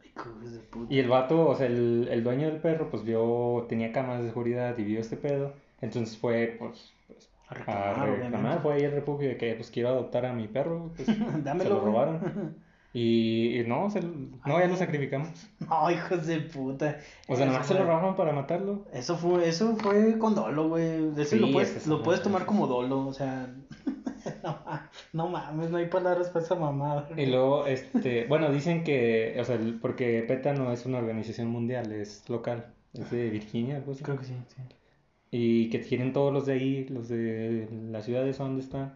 Ay, de puta. Y el vato, o sea, el, el dueño del perro, pues vio, tenía cámaras de seguridad y vio este pedo. Entonces fue, pues, pues, A reclamar. Fue ahí el refugio de que pues quiero adoptar a mi perro. Pues, <laughs> se Dámelo, lo güey. robaron. Y, y no, se, no, ya lo sacrificamos. <laughs> No, hijos de puta. O sea, nomás se lo robaron para matarlo. Eso fue, eso fue con dolo, güey. Sí, lo es puedes, lo puedes tomar como dolo, o sea. <laughs> no, no mames, no hay palabras para esa mamada. Y luego, este, bueno, dicen que, o sea, porque PETA no es una organización mundial, es local, es de Virginia, algo así. Creo que sí, sí. Y que quieren todos los de ahí, los de las ciudades donde está,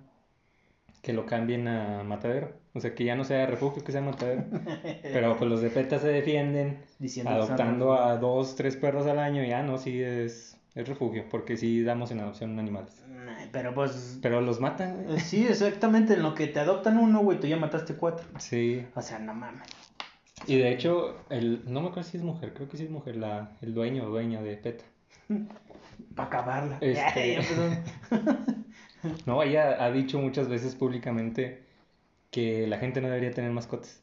que lo cambien a matadero. O sea, que ya no sea refugio, que sea matadero. <laughs> Pero pues los de PETA se defienden Diciendo adoptando a dos, tres perros al año, ya no, sí es, es refugio, porque sí damos en adopción animales. Pero pues. Pero los matan, eh, güey. Sí, exactamente. En lo que te adoptan uno, güey, tú ya mataste cuatro. Sí. O sea, no mames. Y de hecho, el, no me acuerdo si es mujer, creo que sí es mujer, la, el dueño o dueña de PETA. <laughs> Para acabarla. Este-. <laughs> <laughs> No, ella ha dicho muchas veces públicamente que la gente no debería tener mascotas.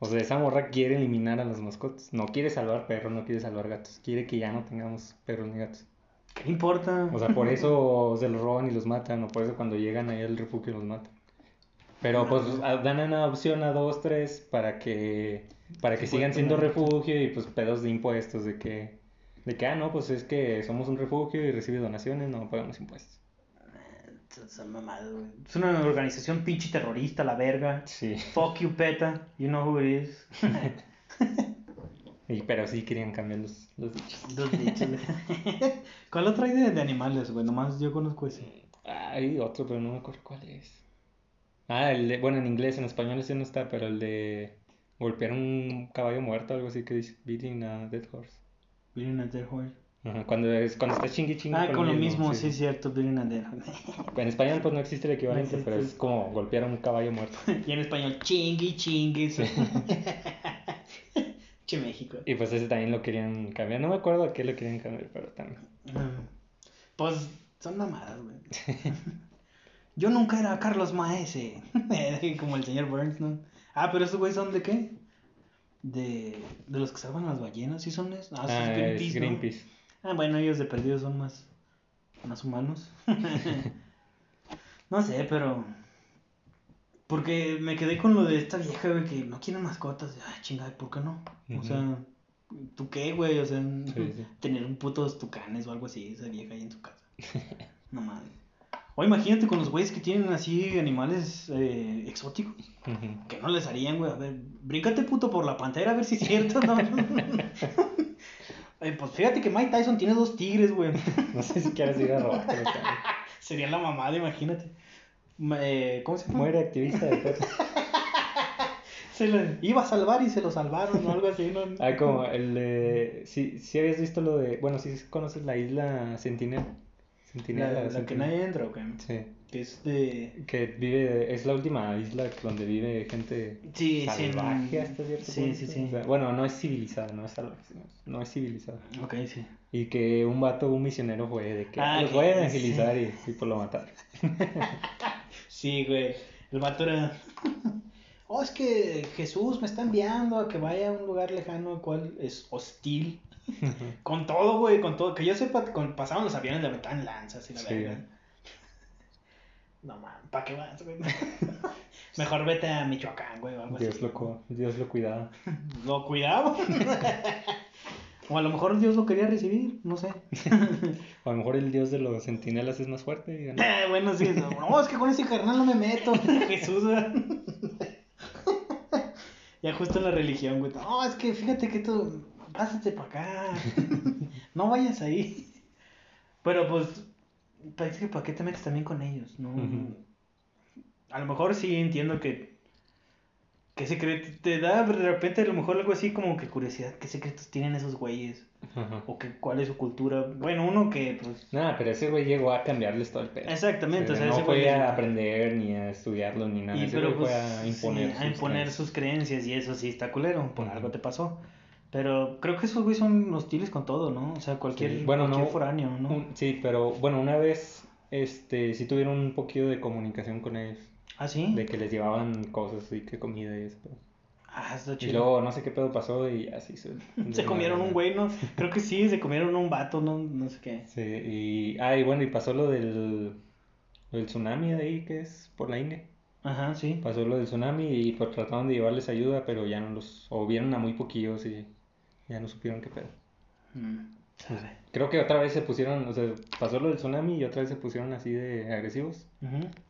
O sea, esa morra quiere eliminar a las mascotas. No quiere salvar perros, no quiere salvar gatos. Quiere que ya no tengamos perros ni gatos. ¿Qué importa? O sea, por <laughs> eso se los roban y los matan, o por eso cuando llegan ahí al refugio los matan. Pero pues a- dan en adopción a dos, tres para que para que sigan pues, siendo refugio y pues pedos de impuestos de que de que ah no, pues es que somos un refugio y recibe donaciones, no pagamos impuestos. Es una organización pinche terrorista, la verga. Sí. Fuck you, PETA. You know who it is. <laughs> Y, pero sí querían cambiar los, los dichos. Dos dichos. <laughs> ¿Cuál otro hay de, de animales, güey? Nomás yo conozco ese. Hay otro, pero no me acuerdo cuál es. Ah, el de, bueno, en inglés, en español ese no está, pero el de golpear un caballo muerto, algo así que dice, beating a dead horse. Beating a dead horse. Ajá, cuando, es, cuando está chingui chingui Ah, con lo mismo, sí, es cierto. Beating a dead horse. En español pues no existe el equivalente, pero es como golpear a un caballo muerto. <laughs> y en español, chingui, chingui. Sí. <laughs> che, México. Y pues ese también lo querían cambiar. No me acuerdo a qué lo querían cambiar, pero también. Mm. Pues son mamadas, güey. Yo nunca era Carlos Maese. <laughs> Como el señor Burns, ¿no? Ah, pero esos güeyes son de qué? De, de los que salvan las ballenas, ¿sí son esos? Ah, Ah, es es Greenpeace. Ah, bueno, ellos de perdidos son más, más humanos. <laughs> no sé, pero... Porque me quedé con lo de esta vieja, güey, que no quiere mascotas. Ay, chingada, ¿por qué no? O sea, ¿tú qué, güey? O sea, sí. tener un putos tucanes o algo así, esa vieja ahí en su casa. <laughs> no mames. O imagínate con los güeyes que tienen así animales eh, exóticos. Ujú. Que no les harían, güey. A ver, bríncate puto por la pantera a ver si es cierto, ¿no? <laughs> Eh, pues fíjate que Mike Tyson tiene dos tigres, güey. No sé si quieres ir a robar. <laughs> Sería la mamada, imagínate. Ma- eh, ¿Cómo se llama? Muere activista de PETA. <laughs> Se lo iba a salvar y se lo salvaron o algo así, ¿no? Ah, como el de... Sí, sí habías visto lo de... Bueno, sí conoces la isla Sentinel. La, la que nadie entra, ¿ok? Sí. Que es de... Que vive... Es la última isla donde vive gente Sí, sí. salvaje hasta cierto Sí, punto. sí, sí. O sea, bueno, no es civilizada, no es salvaje. No es civilizada. Ok, sí. Y que un vato, un misionero fue de que Ah, los voy a evangelizar y, y pues lo mataron. <laughs> Sí, güey. El vato era. <laughs> Oh, es que Jesús me está enviando a que vaya a un lugar lejano, el cual es hostil. Con todo, güey, con todo. Que yo sepa, con, pasaban los aviones, le aventaban lanzas y la Sí. verga. No mames, ¿para qué vas, güey? <laughs> Mejor vete a Michoacán, güey, o algo Dios así. lo, Dios lo cuidaba. <laughs> Lo cuidaba. <laughs> o a lo mejor Dios lo quería recibir, no sé. O a lo mejor el dios de los centinelas es más fuerte. Eh, bueno, sí, no, no, es que con ese carnal no me meto. Jesús, güey. Ya justo en la religión, güey. No, es que fíjate que tú, pásate para acá. <laughs> No vayas ahí. Pero pues, parece que para qué te metes también con ellos, ¿no? A lo mejor sí entiendo que. ¿Qué secreto? Te da de repente a lo mejor algo así como que curiosidad. ¿Qué secretos tienen esos güeyes? Ajá. O que, cuál es su cultura. Bueno, uno que pues. Nada, pero ese güey llegó a cambiarles todo el pedo. Exactamente, o sea, no ese fue güey- a aprender ni a estudiarlo ni nada. Y ese pero güey pues, fue a imponer, sí, a sus imponer creencias. sus creencias y eso sí está culero, por algo te pasó. Pero creo que esos güeyes son hostiles con todo, ¿no? O sea, cualquier, Sí, bueno, cualquier no- foráneo, ¿no? Un- sí, pero bueno, una vez este sí tuvieron un poquito de comunicación con ellos. ¿Ah, sí? De que les llevaban cosas y que comida y eso. pero- Ah, está Y chido. luego no sé qué pedo pasó y así se... <laughs> Se comieron un güey, ¿no? Creo que sí, se comieron un vato, ¿no? No sé qué. Sí, y... Ah, y bueno, y pasó lo del... el tsunami de ahí que es por la India. Ajá, sí. Pasó lo del tsunami y pues trataron de llevarles ayuda, pero ya no los, o vieron a muy poquillos y ya no supieron qué pedo. Mm. Creo que otra vez se pusieron, o sea, pasó lo del tsunami y otra vez se pusieron así de agresivos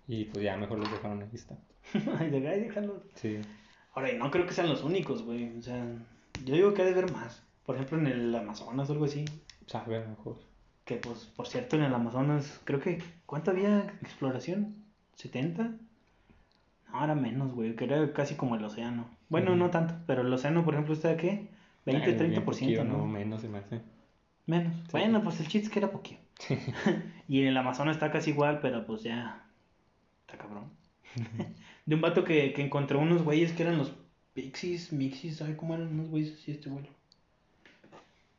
y pues ya mejor los dejaron ahí está. <laughs> Ay, de ay, déjalo. Sí. Ahora, y no creo que sean los únicos, güey. O sea, yo digo que ha de haber más. Por ejemplo, en el Amazonas o algo así. Sabe a lo mejor. Que, pues, por cierto, en el Amazonas, creo que. ¿Cuánto había exploración? ¿70? No, era menos, güey. Que era casi como el océano. Bueno, no tanto. Pero el océano, por ejemplo, está ¿qué? 20, Ay, bien 30%, poquillo, ¿no? menos se me hace. Menos. Sí. Bueno, pues el chiste es que era poquito. <laughs> <laughs> y en el Amazonas está casi igual, pero pues ya. Está cabrón. <laughs> De un vato que, que encontró unos güeyes que eran los Pixies, Mixies, ¿sabe cómo eran unos güeyes así este vuelo?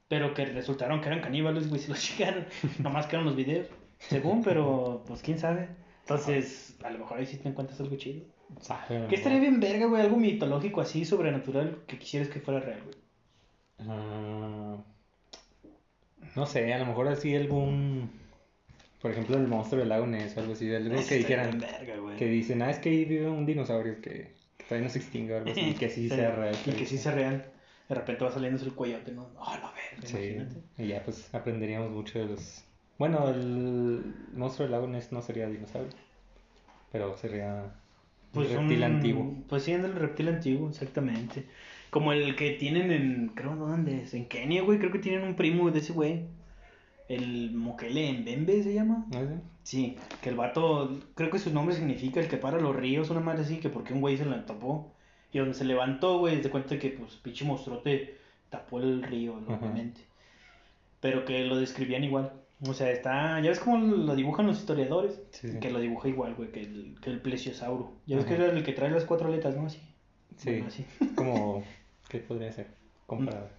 Pero que resultaron que eran caníbales, güey, se los llegaron. Nomás que eran los videos. Según, pero pues quién sabe. Entonces, a lo mejor ahí sí te encuentras algo chido. Que estaría bien verga, güey, algo mitológico así, sobrenatural, que quisieras que fuera real, güey. Ah, no sé, a lo mejor así algún, por ejemplo, el monstruo del lago Ness o algo así, algo que dijeran, verga, que dicen, ah, es que ahí vive un dinosaurio que, que todavía no se extingue o algo así, y que sí <laughs> sea real. Y que sí sea real. De repente va saliendo el coyote, ¿no? Ah, la verga, Sí, imagínate. y ya pues aprenderíamos mucho de los... Bueno, el monstruo del lago Ness no sería dinosaurio, pero sería un Pues reptil un- antiguo. Pues sí, el reptil antiguo, exactamente. Como el que tienen en, creo, ¿dónde es? En Kenia, güey, creo que tienen un primo de ese güey. El Mokele Mbembe se llama. ¿No es? Sí, que el vato, creo que su nombre significa el que para los ríos, una madre así, que porque un güey se la tapó. Y donde se levantó, güey, se cuenta que, pues, pinche monstruote tapó el río, obviamente. Pero que lo describían igual. O sea, está, ya ves cómo lo dibujan los historiadores. Sí, sí. Que lo dibuja igual, güey, que el, que el plesiosauro. Ya ves Ajá. que era el que trae las cuatro aletas, ¿no? Así. Sí, Bueno, así. como, <laughs> ¿qué podría ser? Comparado.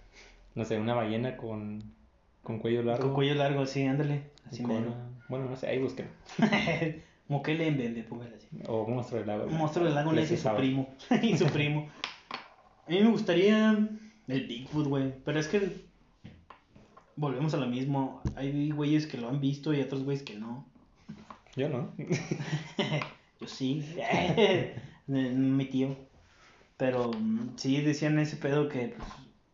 No sé, una ballena con, con cuello largo. Con cuello largo, sí, ándale. Así con- mero. Bueno, no sé, ahí busquen. <laughs> Mokele Mbembe, póngale así. O monstruo del lago. Un monstruo del lago Ness y su primo. y su primo. A mí me gustaría el Bigfoot, güey. Pero es que volvemos a lo mismo. Hay güeyes que lo han visto y otros güeyes que no. Yo no. <laughs> Yo sí. <laughs> Mi tío. Pero mm, sí decían ese pedo que pues,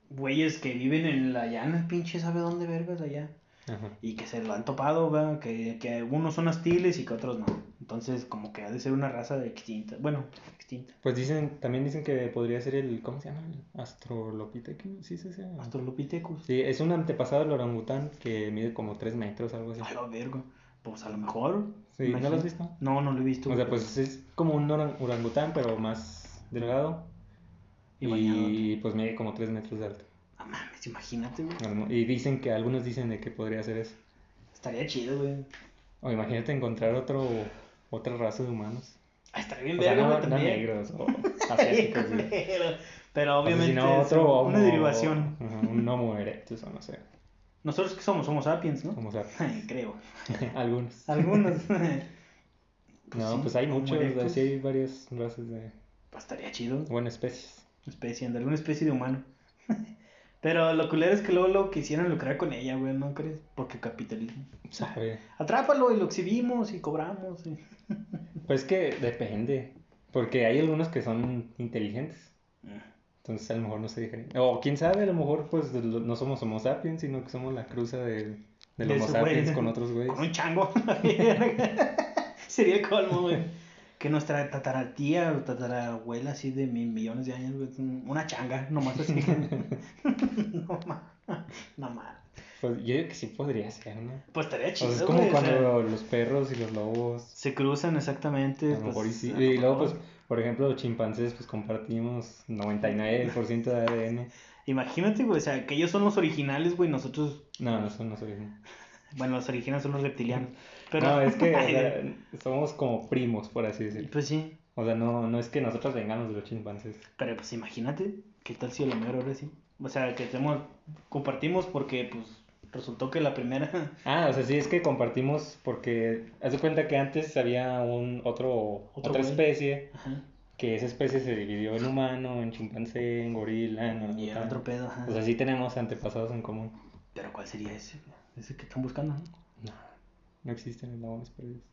güeyes que viven en la llana, pinche sabe dónde vergas allá. Ajá. Y que se lo han topado, ¿verdad? Que, que algunos son hostiles y que otros no. Entonces, como que ha de ser una raza de extinta. Bueno, extinta. Pues dicen, también dicen que podría ser el, ¿cómo se llama? El Astrolopithecus, ¿sí se llama? Australopithecus. Sí, es un antepasado del orangután que mide como 3 metros, algo así. A la verga. Pues a lo mejor. Sí, ¿no lo has visto? No, no lo he visto. O sea, pues es como un orang- orangután, pero más delgado. Y. Y pues mide como 3 metros de alto. No mames, imagínate, güey. Y dicen que, algunos dicen de que podría ser eso. Estaría chido, güey. O imagínate encontrar otro, otra raza de humanos. Ah, estaría bien verga, no, no también. negros o <laughs> asiáticos. pero, pero O sea, obviamente es una homo- derivación. un Homo erectus o no sé. Nosotros que somos, somos sapiens, ¿no? Como sea, Creo. <laughs> algunos. Algunos. <laughs> no, sí, pues hay Homo muchos, erectus. sí hay varias razas de, Pues estaría chido. bueno, especies. Especie, andar una especie de humano. <laughs> Pero lo culero es que luego lo quisieran lucrar con ella, güey, ¿no crees? Porque capitalismo. Sabe. Atrápalo y lo exhibimos y cobramos. y- <laughs> Pues que depende, porque hay algunos que son inteligentes. Entonces a lo mejor no se diferencian. O quién sabe, a lo mejor pues no somos Homo sapiens, sino que somos la cruza del, del De Homo sapiens con otros güeyes. Con un chango. <laughs> Sería el colmo, güey. Que nuestra tataratía o tatarabuela así de mil millones de años, güey, una changa, nomás así. <laughs> <laughs> no más. No más. Pues yo digo que sí podría ser, ¿no? Pues estaría chido. sea, es como güey, o sea, cuando los perros y los lobos, se cruzan exactamente. a lo mejor y pues, sí. Y luego pues, por ejemplo, los chimpancés pues compartimos 99% de ADN. Imagínate, güey, o sea, que ellos son los originales, güey, nosotros, No, no son los originales. bueno, los originales son los reptilianos. Pero, No, es que o <laughs> Ay, sea, somos como primos, por así decirlo. pues sí, O sea, no, no es que nosotros vengamos de los chimpancés. pero pues imagínate, ¿qué tal si a lo mejor ahora sí? O sea, que tenemos, compartimos porque, pues, resultó que la primera, <laughs> Ah, o sea, sí es que compartimos porque haz de cuenta que antes había un otro, Otro otra güey. especie Ajá, que esa especie se dividió en humano, en chimpancé, en gorila, en y orangután. otro pedo, ajá. O sea, sí tenemos antepasados en común. Pero ¿cuál sería ese? Ese que están buscando, ¿no? No, existen eslabones perdidos.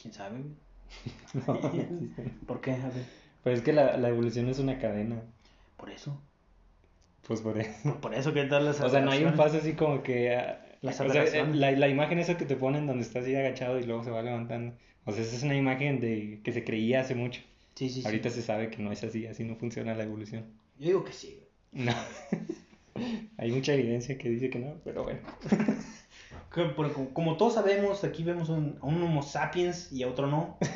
¿Quién sabe? <laughs> No, no existen. ¿Por qué? A ver, Pero es que la, la evolución es una cadena. por eso. Pues por eso. <laughs> Por, eso, ¿qué tal las O sea, no hay un paso así como que... ah, Las o sea, aberraciones. la, la imagen esa que te ponen donde está así agachado y luego se va levantando. O sea, esa es una imagen de que se creía hace mucho. Sí, sí, sí. Ahorita se sabe que no es así, así no funciona la evolución. Yo digo que sí. No. <laughs> Hay mucha evidencia que dice que no, pero bueno. Que por- como, como todos sabemos, aquí vemos un, a un Homo sapiens y a otro no. <laughs>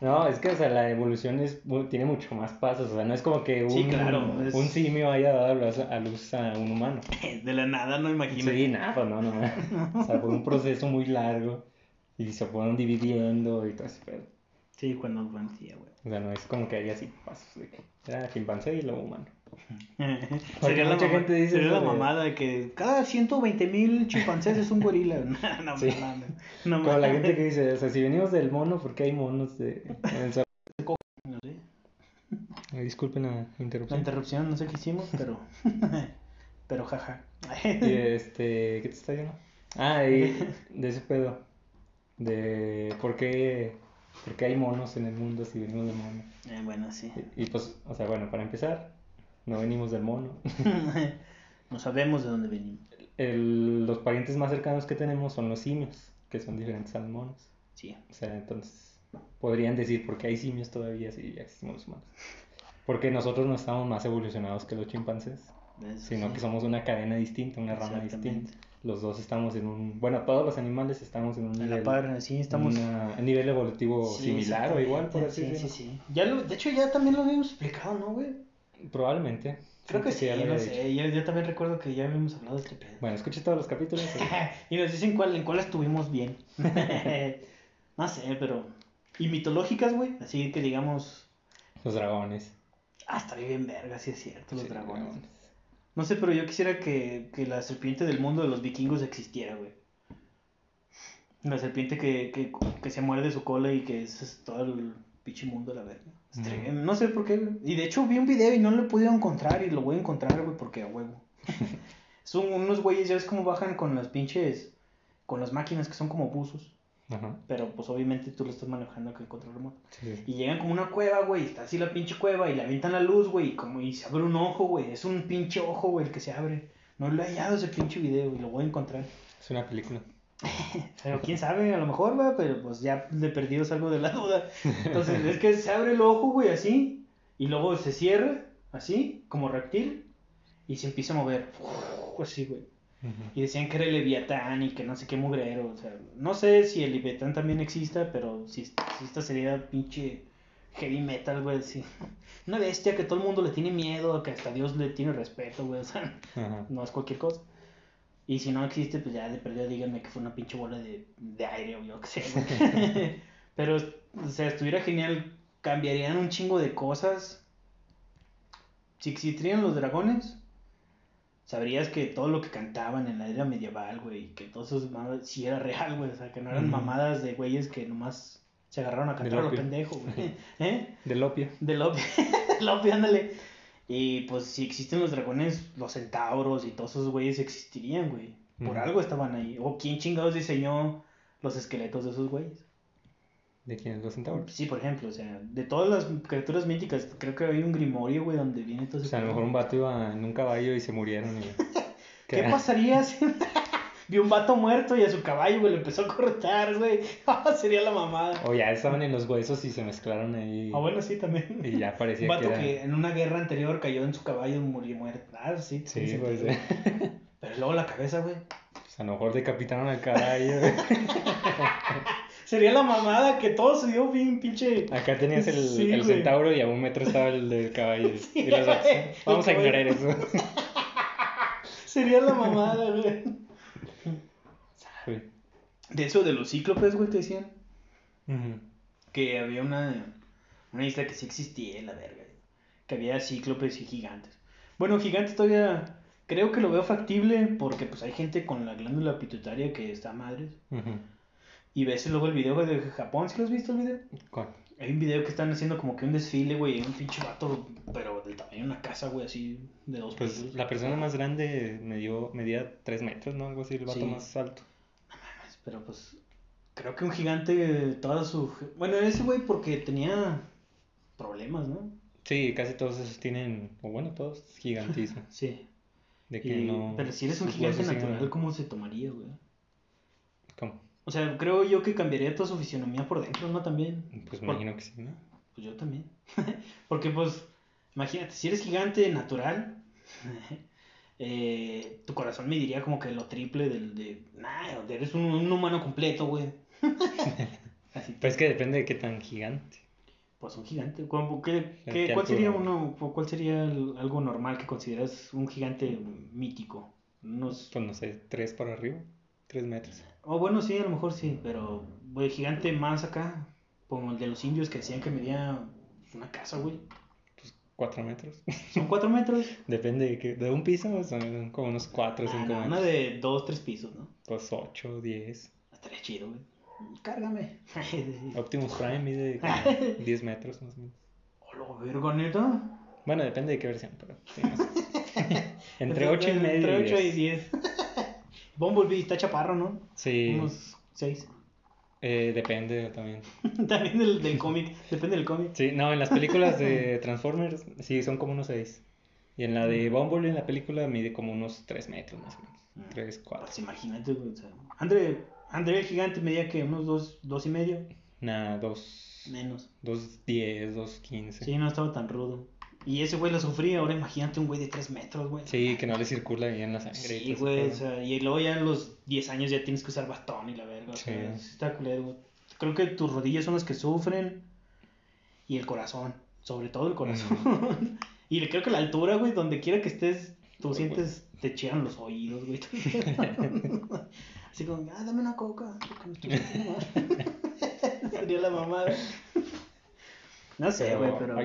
No, es que, o sea, la evolución es, tiene mucho más pasos. O sea, no es como que un, Sí, claro, es- un simio haya dado a luz, a luz a un humano. <laughs> De la nada, no imagino. Sí, nada, pues no, no. <laughs> O sea, fue un proceso muy largo y se fueron dividiendo y todo ese pedo. Sí, cuando bueno, sí, güey. O sea, no es como que haya así pasos de que era chimpancé y luego humano. Sería la, mucha mama- gente dice sería eso la de- mamada de que cada 120 mil chimpancés es un gorila. <laughs> No, no, Sí. mames. No Como la gente que dice, o sea, si venimos del mono, ¿por qué hay monos de, en el? No sé. Disculpen la La interrupción. interrupción, no sé qué hicimos, pero. <laughs> pero jaja. Y este, ¿qué te está diciendo? Ah, y de ese pedo. De por qué, por qué hay monos en el mundo si venimos del mono. Eh, bueno, sí. Y, y pues, o sea, bueno, para empezar, no venimos del mono. <laughs> no sabemos de dónde venimos. El- los parientes más cercanos que tenemos son los simios, que son diferentes a los monos. Sí. O sea, entonces, podrían decir por qué hay simios todavía si ya existimos los humanos. Porque nosotros no estamos más evolucionados que los chimpancés, Eso sino sí. que somos una cadena distinta, una rama distinta. Los dos estamos en un, bueno, todos los animales estamos en un A nivel, par, sí, estamos. una- un nivel evolutivo Sí, similar o igual, por así Sí, sí, decirlo. sí. Ya lo, de hecho, ya también lo habíamos explicado, ¿no, güey? Probablemente. Creo que sí, no sé. Yo, yo también recuerdo que ya habíamos hablado de este pedo. Bueno, escuche todos los capítulos. <laughs> y- nos dicen cuál, en cuál estuvimos bien. <laughs> no sé, pero. Y mitológicas, güey. Así que digamos. Los dragones. Ah, estaría bien verga, sí es cierto, los Sí, dragones. No sé, pero yo quisiera que, que la serpiente del mundo de los vikingos existiera, güey. La serpiente que, que, que se muerde su cola y que es, es todo el pinche mundo, la verga. Bien, No sé por qué, güey. Y de hecho vi un video y no lo he podido encontrar y lo voy a encontrar, güey, porque a huevo. <laughs> son unos güeyes, ya ves cómo bajan con las pinches, con las máquinas que son como buzos. Ajá. Pero pues obviamente tú lo estás manejando con el control remoto. Sí. Y llegan como una cueva, güey, y está así la pinche cueva y le avientan la luz, güey, y como y se abre un ojo, güey, es un pinche ojo, güey, el que se abre. No lo he hallado ese pinche video y lo voy a encontrar. Es una película. <laughs> Pero quién sabe, a lo mejor, va, pero pues ya de perdido salgo de la duda. Entonces, es que se abre el ojo, güey, así, y luego se cierra, así, como reptil, y se empieza a mover, así, güey. Y decían que era el Leviatán y que no sé qué mugrero. O sea, no sé si el Leviatán también exista, pero si, si esta sería pinche heavy metal, güey. Sí. Una bestia que todo el mundo le tiene miedo, que hasta Dios le tiene respeto, güey. O sea, no es cualquier cosa. Y si no existe, pues ya de perdido díganme que fue una pinche bola de, de aire o yo qué sé. <laughs> <laughs> Pero, o sea, estuviera genial. Cambiarían un chingo de cosas. Si existieran los dragones, sabrías que todo lo que cantaban en la era medieval, güey, que todo eso mamadas sí era real, güey. O sea, que no eran Ujú. mamadas de güeyes que nomás se agarraron a cantar a lo pendejo, güey. <laughs> ¿Eh? Del opio. Del opio, del opio, ándale. Y pues si existen los dragones, los centauros y todos esos güeyes existirían, güey. Por algo estaban ahí. O quién chingados diseñó los esqueletos de esos güeyes. ¿De quién? Los centauros. Sí, por ejemplo, o sea, de todas las criaturas míticas, creo que hay un grimorio, güey, donde viene todo O ese sea, a lo mejor un vato iba en un caballo y se murieron. Y... <laughs> <laughs> ¿Qué pasaría si <laughs> vio un vato muerto y a su caballo, güey, lo empezó a cortar, güey? <laughs> Sería la mamada. O ya estaban en los huesos y se mezclaron ahí. Ah, bueno, sí, también. Y ya parecía Un vato que que, era... en una guerra anterior cayó en su caballo y murió muerto. Ah, sí, Sí, sí, pues, <laughs> Pero luego la cabeza, güey. Pues a lo mejor decapitaron al caballo. <laughs> Sería la mamada que todo se dio bien pinche. Acá tenías el, Sí, el güey. centauro y a un metro estaba el del caballo. Sí, y los güey. Vamos a ignorar eso. Sería la mamada, güey. De eso de los cíclopes, güey, te decían. Que había una, una isla que sí existía, la verga. Que había cíclopes y gigantes. Bueno, gigantes todavía creo que lo veo factible porque pues hay gente con la glándula pituitaria que está a madres. Y ves luego el video de Japón, ¿sí lo has visto el video? ¿Cuál? Hay un video que están haciendo como que un desfile, güey, un pinche vato, pero del tamaño de una casa, güey, así de dos Pues la persona más grande me dio, medía 3 metros, ¿no? Algo así, el vato Sí. más alto. Pero pues, Creo que un gigante, toda su... Bueno, ese güey porque tenía problemas, ¿no? Sí, casi todos esos tienen, o bueno, todos gigantismo. <laughs> Sí. De que Y- no. Pero si eres un gigante natural, ¿cómo se tomaría, güey? ¿Cómo? O sea, creo yo que cambiaría toda su fisionomía por dentro, ¿no? También. Pues me Por- imagino que sí, ¿no? Pues yo también. <laughs> Porque, pues, imagínate, si eres gigante natural, <laughs> eh, tu corazón me diría como que lo triple del de. Nah, eres un, un humano completo, güey. <laughs> Así, Pues es que depende de qué tan gigante. pues un gigante. ¿Cómo- qué- ¿De qué- ¿Cuál sería uno, cuál sería el- algo normal que consideras un gigante mítico? Unos. Pues no sé, tres para arriba, tres metros. Oh, bueno, sí, a lo mejor sí, pero güey, gigante más acá, como el de los indios que decían que medía una casa, güey. Pues cuatro metros. <laughs> Son cuatro metros. Depende de, qué- de un piso, son como unos cuatro o Ah, cinco no, metros. una de dos, tres pisos, ¿no? Pues ocho, diez. Estaría chido, güey. Cárgame. <laughs> Optimus Prime mide como 10 metros más o menos. Hola, verga, neta. Bueno, depende de qué versión, pero sí. <laughs> Entre 8 y medio. Entre y 8 y 10. 10. Bumblebee está chaparro, ¿no? Sí, Unos 6. Eh, depende también. <laughs> También del, del cómic. Depende del cómic. Sí, no, en las películas de <laughs> Transformers, sí, son como unos 6. Y en la de Bumblebee, en la película, mide como unos 3 metros más o menos. Mm. 3, 4. Pues imagínate. O sea, André, André el gigante medía que unos 2, dos y medio. Nada, 2, Menos. 2, 10, 2, 15. Sí, no estaba tan rudo. Y ese güey lo sufría, ahora imagínate un güey de 3 metros, güey. Sí, que no le circula bien la sangre. y Sí, güey, o sea, y luego ya en los 10 años ya tienes que usar bastón y la verga, o sea, Sí. está culero, güey. Creo que tus rodillas son las que sufren y el corazón, sobre todo el corazón. <laughs> y le- creo que la altura, güey, donde quiera que estés, tú Pues, sientes, te chillan los oídos, güey. <laughs> Así como, ah, dame una coca. porque me estoy sintiendo mal". <laughs> Sería la mamada. No sé, güey, pero...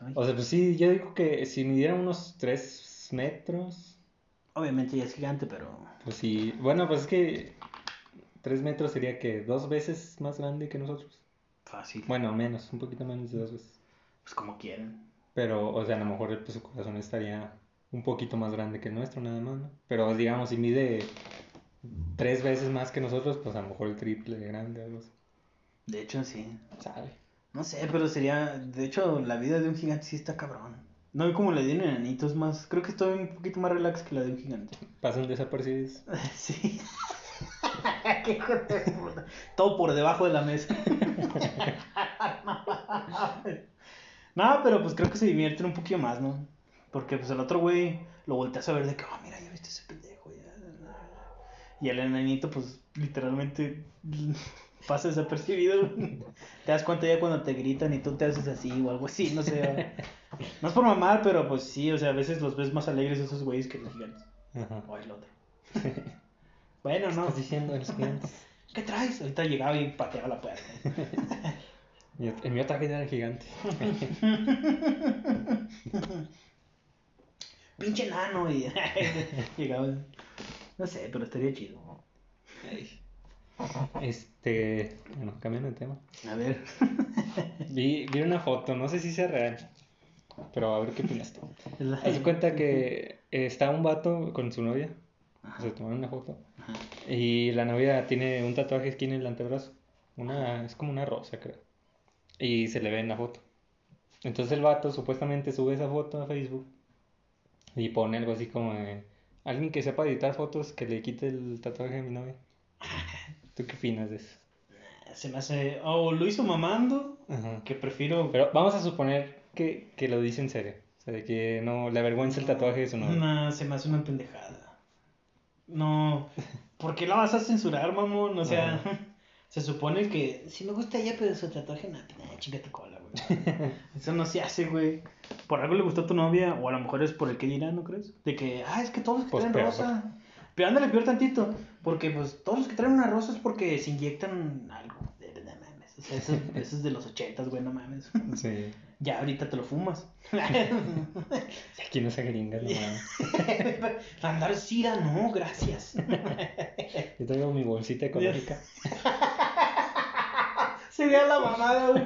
ay. O sea, pues sí, yo digo que si midiera unos 3 metros, Obviamente ya es gigante, pero... pues sí. Bueno, pues es que 3 metros sería que dos veces más grande que nosotros. Fácil. Bueno, menos, un poquito menos de dos veces. Pues como quieran. Pero, o sea, a lo mejor pues, su corazón estaría un poquito más grande que el nuestro, nada más, ¿no? Pero, digamos, si mide tres veces más que nosotros, pues a lo mejor el triple de grande, algo así. De hecho, sí. ¿Sabe? No sé, pero sería. De hecho, la vida de un gigante sí está cabrón. No como la de un enanito, es más. Creo que estoy un poquito más relax que la de un gigante. Pasan desapercibidos. <laughs> Sí. <laughs> Qué hijo de puta. Todo por debajo de la mesa. <laughs> no, pero pues creo que se divierten un poquito más, ¿no? Porque pues el otro güey lo volteas a ver de que, oh, mira, ya viste ese pendejo. Ya. Y el enanito, pues literalmente pasa desapercibido. <laughs> Te das cuenta ya cuando te gritan y tú te haces así o algo así, no sé. <laughs> No es por mamar, pero pues sí, o sea, a veces los ves más alegres esos güeyes que los gigantes. Ajá. O el otro. <laughs> bueno, no. ¿Estás diciendo los clientes? ¿Qué traes? Ahorita llegaba y pateaba la puerta. Mi- El mío también era gigante. Pinche nano. Y llegaba. No sé, pero estaría chido. Este, bueno, cambiando de tema. A ver. <laughs> Vi, vi una foto, no sé si sea real, pero a ver qué opinas tú. Haz cuenta que está un vato con su novia, Ajá. se tomaron una foto, Ajá. y la novia tiene un tatuaje aquí en el antebrazo, una, es como una rosa, creo, y se le ve en la foto. Entonces el vato supuestamente sube esa foto a Facebook y pone algo así como de, alguien que sepa editar fotos que le quite el tatuaje a mi novia. <laughs> ¿Tú qué opinas de eso? Se me hace. O lo hizo mamando, Ajá. que prefiero. Pero vamos a suponer que, que lo dice en serio. O sea, de que no le avergüenza el tatuaje de su novia. No, se me hace una pendejada. No. ¿Por qué la vas a censurar, mamón? O sea, Ajá. <laughs> se supone que. Si me gusta ella, pero su tatuaje, no, nah, chinga tu cola, güey. <laughs> Eso no se hace, güey. Por algo le gustó a tu novia, o a lo mejor es por el que dirán, ¿no crees? De que, ah, es que todos que Pues traen peor. Pero ándale peor tantito. Porque, pues, todos los que traen una rosa es porque se inyectan algo. De mames. O sea, eso, <laughs> eso es de los ochentas, güey, no mames. Sí. Ya ahorita te lo fumas. <laughs> Aquí no se gringa, no mames. <laughs> Andar sida, no, gracias. Yo traigo mi bolsita ecológica. Sería la mamada, güey.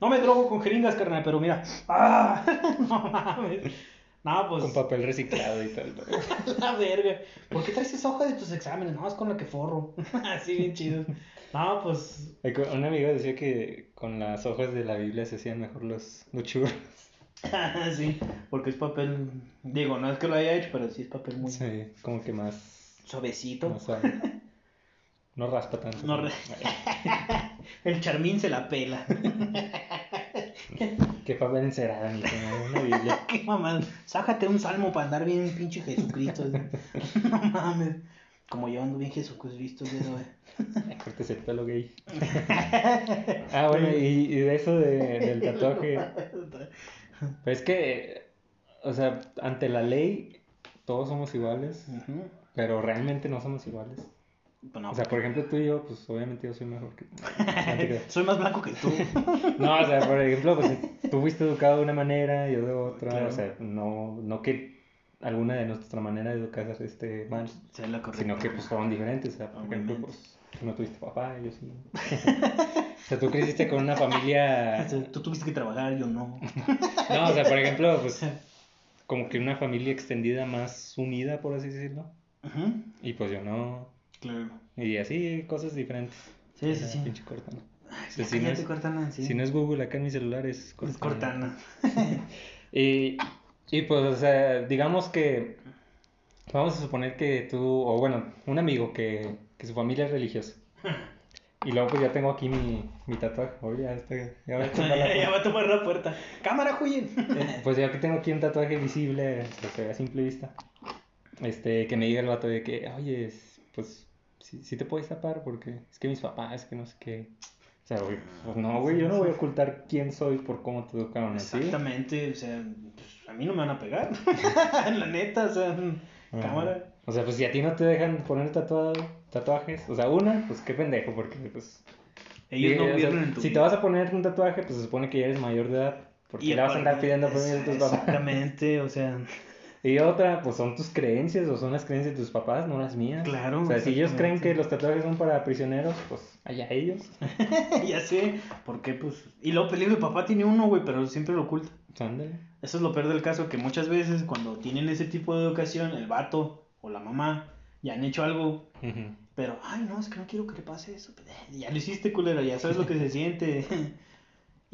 No me drogo con jeringas, carnal, pero mira. ¡Ah! No mames. No, pues. Con papel reciclado y tal. <laughs> la verga. ¿Por qué traes esa hoja de tus exámenes? No, es con la que forro. <laughs> Así bien chido. No, pues. Un amigo decía que con las hojas de la Biblia se hacían mejor los, los churros. <laughs> sí, porque es papel. Digo, no es que lo haya hecho, pero sí es papel muy. Sí, como que más. Suavecito. Más suave. No raspa tanto. No El charmín se la pela. Qué papel encerada, ni como una Biblia. <laughs> Qué mamá. Sájate un salmo para andar bien pinche Jesucristo. <laughs> no mames. Como yo ando bien Jesucristo, Cortes el pelo gay. <laughs> ah, bueno, y, y de eso de, del tatuaje. Pues es que, o sea, ante la ley, todos somos iguales, pero realmente no somos iguales. Pues o sea, por ejemplo, tú y yo, pues obviamente yo soy mejor que <laughs> soy más blanco que tú. <laughs> no, o sea, por ejemplo, pues tú fuiste educado de una manera, yo de otra. O sea, no, no que alguna de nuestra manera de educar esté mal, sino que pues fueron diferentes. O sea, por ejemplo, pues tú no tuviste papá, yo sí. o sea, tú creciste con una familia. <laughs> Tú tuviste que trabajar, yo no. no, o sea, por ejemplo, pues como que una familia extendida más unida, por así decirlo. Y pues yo no. Claro. Y así, cosas diferentes. Sí, sí, sí. Pinche Cortana. si, no es, Cortana sí. si no es Google acá en mi celular es Cortana. Es Cortana. <laughs> y, y pues, o sea, digamos que vamos a suponer que tú, o bueno, un amigo que, que su familia es religiosa. <laughs> Y luego pues ya tengo aquí mi, mi tatuaje. Oye, ya, está, ya, va a tomar la <laughs> ya va a tomar la puerta. Cámara, Juyen. Pues ya que tengo aquí un tatuaje visible, se ve a simple vista. Este, que me diga el vato de que, oye, pues sí, te puedes tapar porque es que mis papás, que no sé qué. O sea, güey, pues no, güey, yo no voy a ocultar quién soy por cómo te educaron así. Exactamente, o sea, pues a mí no me van a pegar. <laughs> <laughs> la neta, o sea, cámara. O sea, pues si a ti no te dejan poner tatuado, tatuajes, o sea, una, pues qué pendejo, porque pues... Ellos no en tu Si te vas a poner un tatuaje, pues se supone que ya eres mayor de edad. Porque le vas a andar pidiendo permiso a tus papás. Exactamente, o sea... <laughs> Y otra, pues son tus creencias o son las creencias de tus papás, no las mías. Claro. O sea, si ellos creen que los tatuajes son para prisioneros, pues allá ellos. <laughs> ya sé, porque pues... Y luego peligro, el papá tiene uno, güey, pero siempre lo oculta. Ándale. Eso es lo peor del caso, que muchas veces cuando tienen ese tipo de educación, el vato o la mamá ya han hecho algo, pero, ay, no, es que no quiero que le pase eso. <laughs> Ya lo hiciste, culera, ya sabes lo que se siente. <laughs>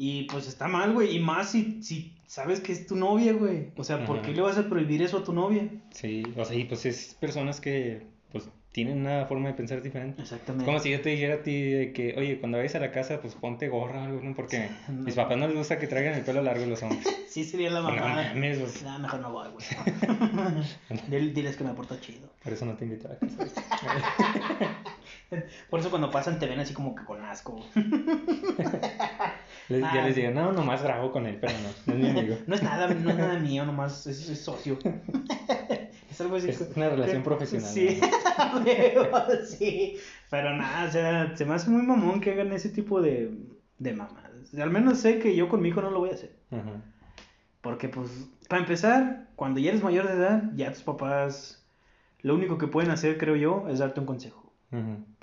y pues está mal, güey, y más si, si sabes que es tu novia, güey. O sea, ¿por qué le vas a prohibir eso a tu novia? Sí, o sea, y pues es personas que pues tienen una forma de pensar diferente. Exactamente. como si yo te dijera a ti de que, oye, cuando vayas a la casa, pues ponte gorra o algo, ¿no? Porque <laughs> mis papás no les gusta que traigan el pelo largo los hombres. <laughs> sí, sería la mamá. No, no, mejor no voy, güey. <laughs> Diles que me aporto chido. Por eso no te invito a la casa. Por eso cuando pasan te ven así como que con asco. Ya les digo, no, nomás grabo con él, pero no, no es mi <laughs> amigo. no es nada, no es nada <laughs> mío, nomás es, es socio. <laughs> es algo así. Es una relación profesional. Sí, sí. Pero nada, o sea, se me hace muy mamón que hagan ese tipo de, de mamadas. Al menos sé que yo con mi hijo no lo voy a hacer. Porque, pues, para empezar, cuando ya eres mayor de edad, ya tus papás, lo único que pueden hacer, creo yo, es darte un consejo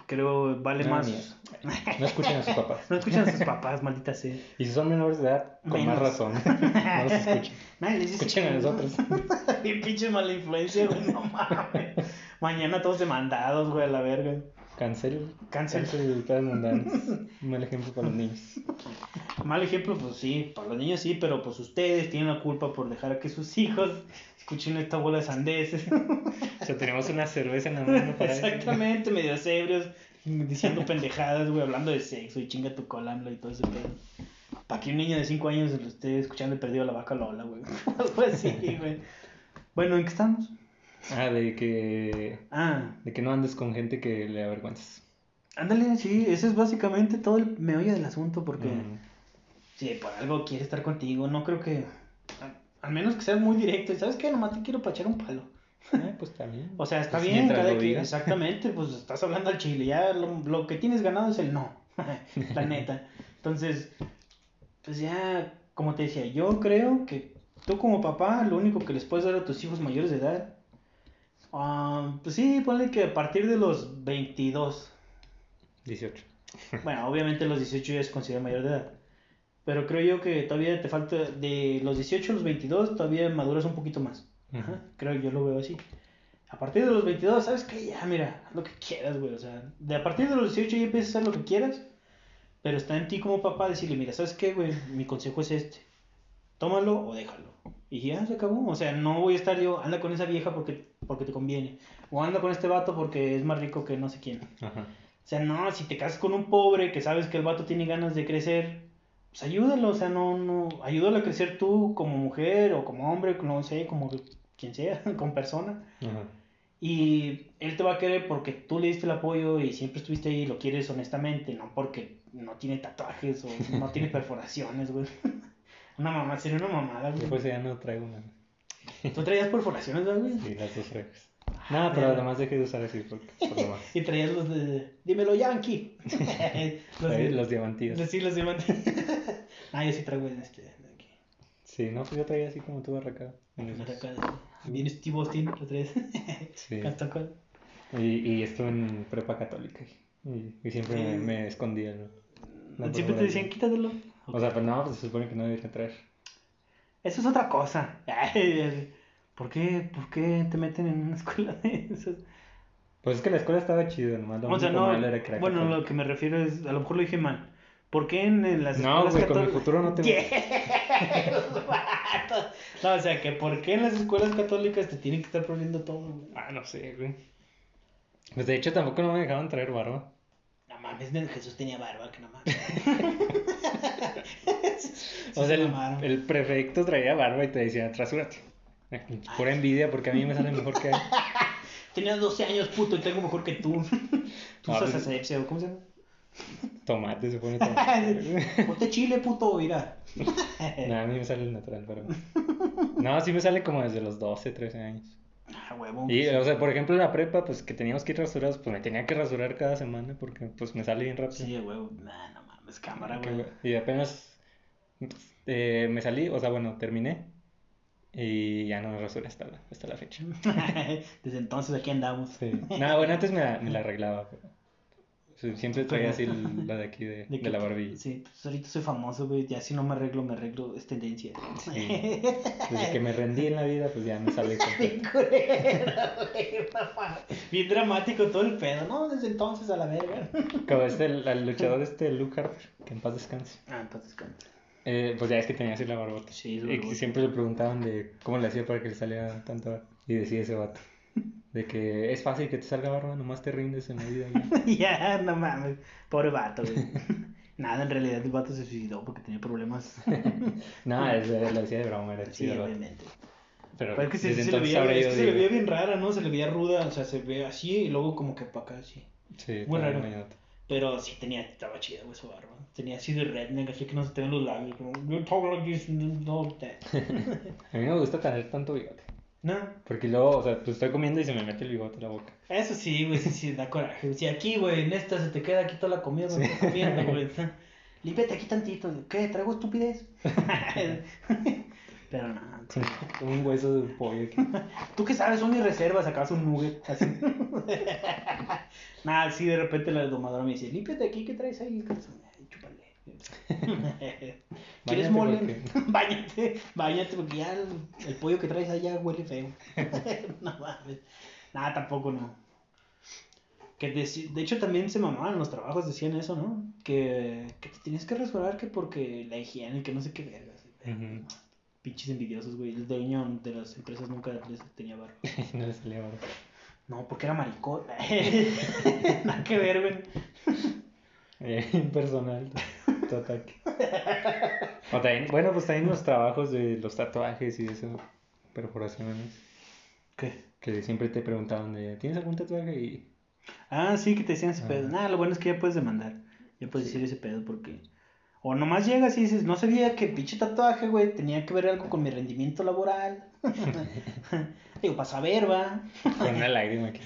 creo vale más. <laughs> No escuchen a sus papás. no escuchen a sus <laughs> papás, maldita sea. Y si son menores de edad, con más razón. <laughs> no los escuchen. les escuchen a nosotros. Bien pinche mala influencia, güey, no mames. Mañana todos demandados, güey, a la verga. Cancel. Cancel. Cancel Un mal ejemplo para los niños. Mal ejemplo, pues sí, para los niños sí, pero pues ustedes tienen la culpa por dejar que sus hijos escuchen esta bola de sandeces. <laughs> o sea, tenemos una cerveza en la mano para Exactamente, medio ebrios, diciendo <laughs> pendejadas, güey, hablando de sexo y chinga tu colamla y todo ese pedo. Para que un niño de 5 años lo esté escuchando y perdido la vaca Lola, güey. <laughs> Algo así, güey. Bueno, ¿en qué estamos? Ah, de que. Ah. De que no andes con gente que le avergüenzas. Ándale, sí, ese es básicamente todo el meollo del asunto, porque. Mm. Sí, por algo quiere estar contigo. No creo que. Al menos que seas muy directo. ¿Y sabes qué? Nomás te quiero pachar un palo. Eh, pues está bien. <laughs> O sea, está pues bien, cada quien. Exactamente, pues estás hablando al chile. Ya lo, lo que tienes ganado es el no. <laughs> La neta. Entonces, pues ya, como te decía, yo creo que tú como papá, lo único que les puedes dar a tus hijos mayores de edad Um, pues sí, ponle que a partir de los 22. 18. bueno, obviamente los 18 ya es considerado mayor de edad. Pero creo yo que todavía te falta, de los 18 a los 22, todavía maduras un poquito más. Ajá, creo yo lo veo así. A partir de los 22, ¿sabes qué? Ya, mira, haz lo que quieras, güey. O sea, de a partir de los 18 ya empiezas a hacer lo que quieras. Pero está en ti como papá decirle, mira, ¿sabes qué, güey? Mi consejo es este. Tómalo o déjalo. Y ya se acabó. O sea, no voy a estar yo, anda con esa vieja porque, porque te conviene. O anda con este vato porque es más rico que no sé quién. Ajá. O sea, no, si te casas con un pobre que sabes que el vato tiene ganas de crecer, pues ayúdalo, o sea, no, no, ayúdalo a crecer tú como mujer o como hombre, no sé, como quien sea, <laughs> como persona. Ajá. Y él te va a querer porque tú le diste el apoyo y siempre estuviste ahí y lo quieres honestamente, no porque no tiene tatuajes o <laughs> no tiene perforaciones, güey. <laughs> Una mamá, sería una mamada, güey. pues ya no traigo una. Tú traías perforaciones, ¿verdad, güey. Sí, las dos orejas. No, pero además dejé de usar así por lo más. <laughs> Y traías los de, dímelo, Yankee. <laughs> los, de- Los diamantillos. Sí, los diamantes. <laughs> ah, yo sí traigo en este. aquí. Sí, no, pues yo traía así como esos. acá, Bien Steve Austin, los tres. Sí. Acá. Y, y estuve en prepa católica. Y, y siempre me, me escondía. ¿no? Siempre te decían, quítatelo. O sea, pues no, pues se supone que no debería traer. Eso es otra cosa. ¿Por qué, ¿Por qué te meten en una <laughs> escuela de esas? Pues es que la escuela estaba chida, nomás lo O sea, no. malo era era Bueno, lo que me refiero es, a lo mejor lo dije mal. ¿Por qué en, en las No, escuelas güey, con mi futuro no te. <laughs> <laughs> No, o sea, que ¿por qué en las escuelas católicas te tienen que estar prohibiendo todo? güey? Ah, no sé, güey. Pues de hecho tampoco no me dejaban traer barba. No mames, Jesús tenía barba, que no mames. O sea, Se el, el prefecto traía barba y te decía, rasúrate. <laughs> Pura envidia porque a mí me sale mejor que a él. <laughs> Tenía 12 años, puto, y tengo mejor que tú. <laughs> Tú usas pues- asepsia, ¿o ¿cómo se llama? Tomate, se pone tomate. Ponte chile, puto, mira. no, a mí me sale el natural, pero... No, sí me sale como desde los 12, 13 años. Ah, huevo. Y, o sea, por ejemplo, en la prepa, pues que teníamos que ir rasurados, pues me tenía que rasurar cada semana porque pues me sale bien rápido. Sí, huevo. Nah, no mames, cámara, güey, Y apenas eh, me salí, o sea, bueno, terminé y ya no me hasta la, hasta la fecha. <laughs> Desde entonces aquí andamos. Sí. No, bueno, antes me la, me la <laughs> arreglaba, pero siempre traía así la de aquí de, de la barbilla. Sí, pues ahorita soy famoso, güey. Ya si no me arreglo, me arreglo. Es tendencia. Sí. <laughs> Desde que me rendí en la vida, pues ya me sale Bien dramático todo el pedo. No, desde entonces a la verga. Como este, el, el luchador este, Luke Harper, que en paz descanse. Ah, entonces canta. Eh, pues ya es que tenía así la barbota. Sí, Y que siempre le preguntaban de cómo le hacía para que le saliera tanta barba. Y decía ese vato. De que es fácil que te salga barba, nomás te rindes en la vida. <laughs> ya, no mames. Pobre vato, güey. <laughs> Nada, en realidad el vato se suicidó porque tenía problemas. <laughs> De- lo decía de broma, era Sí, chido vato. obviamente. Pero, Pero es que se, se le veía, es que se le veía bien rara, ¿no? Se le veía ruda, o sea, se ve así y luego como que para acá así. Sí, Muy raro. mañoso. Pero sí tenía, estaba chida, güey, su barba. Tenía así de redneck, así que no se te ven los labios. Como, you talk like this, no. A mí no me gusta tener tanto bigote. No, Porque luego, o sea, pues estoy comiendo y se me mete el bigote en la boca. eso sí, güey, sí, sí, da coraje. Si aquí, güey, en esta se te queda aquí toda la comida, güey, estás comiendo, güey. <laughs> Límpiate aquí tantito. ¿Qué? ¿Traigo estupidez? <laughs> <laughs> Pero no, sí. Como un hueso de pollo aquí. <laughs> ¿Tú qué sabes? Son mis reservas, acá un nugget, así. <laughs> Nada, sí, de repente la domadora me dice, límpiate aquí, ¿qué traes ahí? Chúpale. <laughs> ¿Quieres mole? porque- Báñate, báñate, porque ya el, el pollo que traes allá huele feo. no mames. Nada, tampoco no. Que deci- de hecho también se mamaban los trabajos, decían eso, ¿no? Que, que te tienes que rasurar que porque la higiene, que no sé qué vergas. Ujú. Pinches envidiosos, güey. El dueño de las empresas nunca les tenía barba. <laughs> no le salía barba. No, porque era maricón. <laughs> Nada que ver, güey. <laughs> Eh, impersonal, tu ataque. O también, bueno, pues también los trabajos de los tatuajes y eso, perforaciones, ¿Qué? que siempre te preguntaban de, ¿tienes algún tatuaje? Y Ah, sí, que te decían ese Ah. pedo. Nada, lo bueno es que ya puedes demandar. Ya puedes decir ese pedo porque. O nomás llegas y dices, no sabía que pinche tatuaje, güey, tenía que ver algo con mi rendimiento laboral. <laughs> Digo, para saber, va. con una lágrima aquí.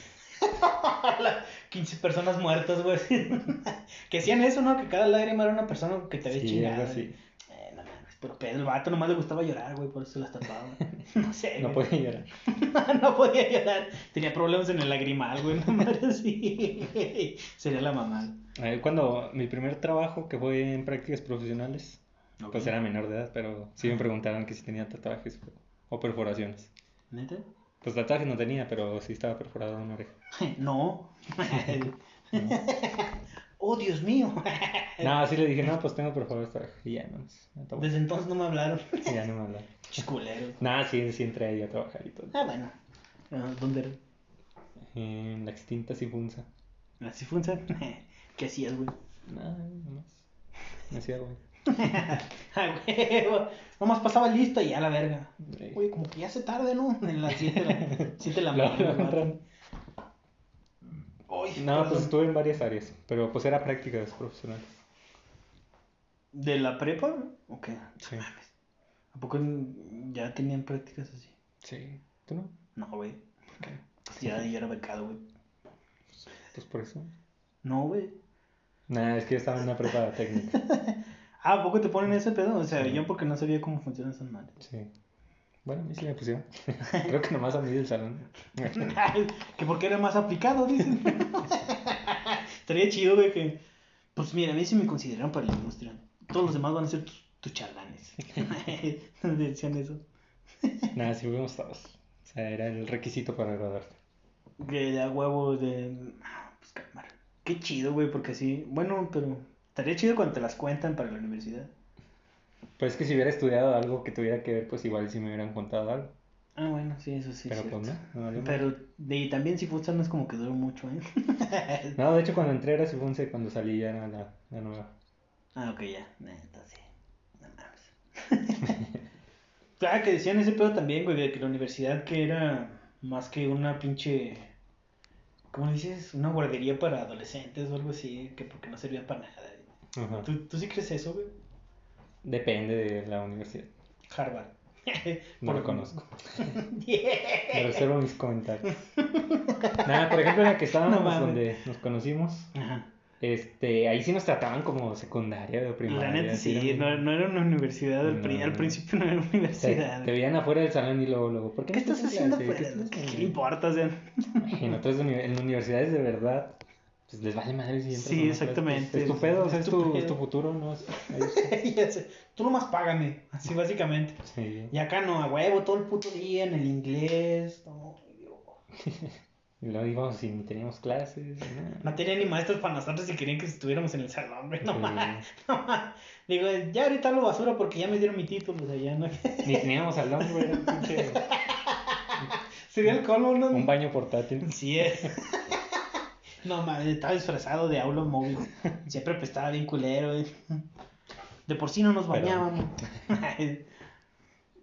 15 <laughs> personas muertas, güey. <laughs> que hacían eso, ¿no? Que cada lágrima era una persona que te había Sí, chingado. algo así. No pero pedo, el vato nomás le gustaba llorar, güey, por eso se las tatuaba. <laughs> No sé, No podía llorar. <laughs> no podía llorar. Tenía problemas en el lagrimal, güey, una madre así. <laughs> Sería la mamá. Eh, Cuando mi primer trabajo, que fue en prácticas profesionales. Pues era menor de edad, pero sí me preguntaron que si tenía tatuajes o, perforaciones. ¿Neta? Pues tatuajes no tenía, pero sí estaba perforado una oreja. No. Oh, Dios mío. <laughs> No, sí le dije, no, pues tengo perforado esta oreja. Y ya no, no. Desde entonces no me hablaron. <laughs> Y ya no me hablaron. Chisculero. Nada, sí, sí entré ahí a trabajar y todo. Ah, bueno. Ah, ¿Dónde era? En la extinta Sifunza. ¿Así funciona? <laughs> ¿Qué hacías, güey? Nada, nomás. Me hacía, güey. Ah, huevo. Nomás pasaba listo y ya la verga. Oye, como que ya se tarde, ¿no? En las 7 de la, siete de la mañana. No, pues estuve en varias áreas, pero pues era prácticas profesionales. ¿De la prepa? Ok. Sí. ¿A poco ya tenían prácticas así? Sí. ¿Tú no? No, güey. Pues ya, ya era becado, güey. Pues por eso. No, güey. Nada, es que yo estaba en una prepa técnica. <laughs> Ah, ¿a poco te ponen ese pedo? O sea, Sí. yo porque no sabía cómo funcionan esas madres. Sí. Bueno, a mí sí me pusieron. <laughs> Creo que nomás a mí del salón. que porque era más aplicado, dicen. <laughs> Estaría chido, güey, que... Pues mira, a mí sí me consideraron para la industria. Todos los demás van a ser tus, tus charlanes. <laughs> Decían eso. Nada, sí fuimos todos. O sea, era el requisito para graduarte. Que de a huevo de... ah, Pues cámara. Qué chido, güey, porque así... Bueno, pero... Estaría chido cuando te las cuentan para la universidad. Pues es que si hubiera estudiado algo que tuviera que ver, pues igual sí me hubieran contado algo. Ah, bueno, sí, eso sí. pero pues no, no valió Pero de, y también si futsal no es como que duró mucho, ¿eh? <laughs> No, de hecho cuando entré era Sifunce, cuando salí ya era la, la nueva. Ah, ok, ya. Entonces, no mames. <laughs> Claro que decían ese pedo también, güey, de que la universidad que era más que una pinche. ¿Cómo dices? Una guardería para adolescentes o algo así, que porque no servía para nada. ¿Tú, tú sí crees eso, güey? Depende de la universidad. Harvard. <laughs> No lo conozco. <laughs> Me reservo mis comentarios. Nada, por ejemplo, en la que estábamos, No donde nos conocimos, Ajá. este, ahí sí nos trataban como secundaria o primaria. La neta sí, no, no era una universidad, al, pri- No. al principio no era una universidad. te veían afuera del salón y luego, luego, ¿por qué, ¿Qué no estás en haciendo afuera? ¿Qué ¿Qué, haciendo? le importa? O sea, En otras en universidades de verdad, pues les vale madre si Sí, no exactamente. es tu pedo, Es es tu tu, es tu futuro, ¿no? <laughs> Tú nomás págame, así básicamente. Sí. Y acá no, a huevo, todo el puto día en el inglés. No. <laughs> Y luego íbamos y ni teníamos clases. no tenía ni maestros para nosotros y querían que estuviéramos en el salón, güey. No Sí. más, no más. Digo, ya ahorita lo basura porque ya me dieron mi título, o sea, ya no. Ni teníamos salón, güey, <laughs> Sería el colmo, ¿no? un baño portátil. Sí, es. No mames, estaba disfrazado de aula móvil. Siempre pues estaba bien culero. eh. De por sí no nos Pero- bañábamos. <laughs>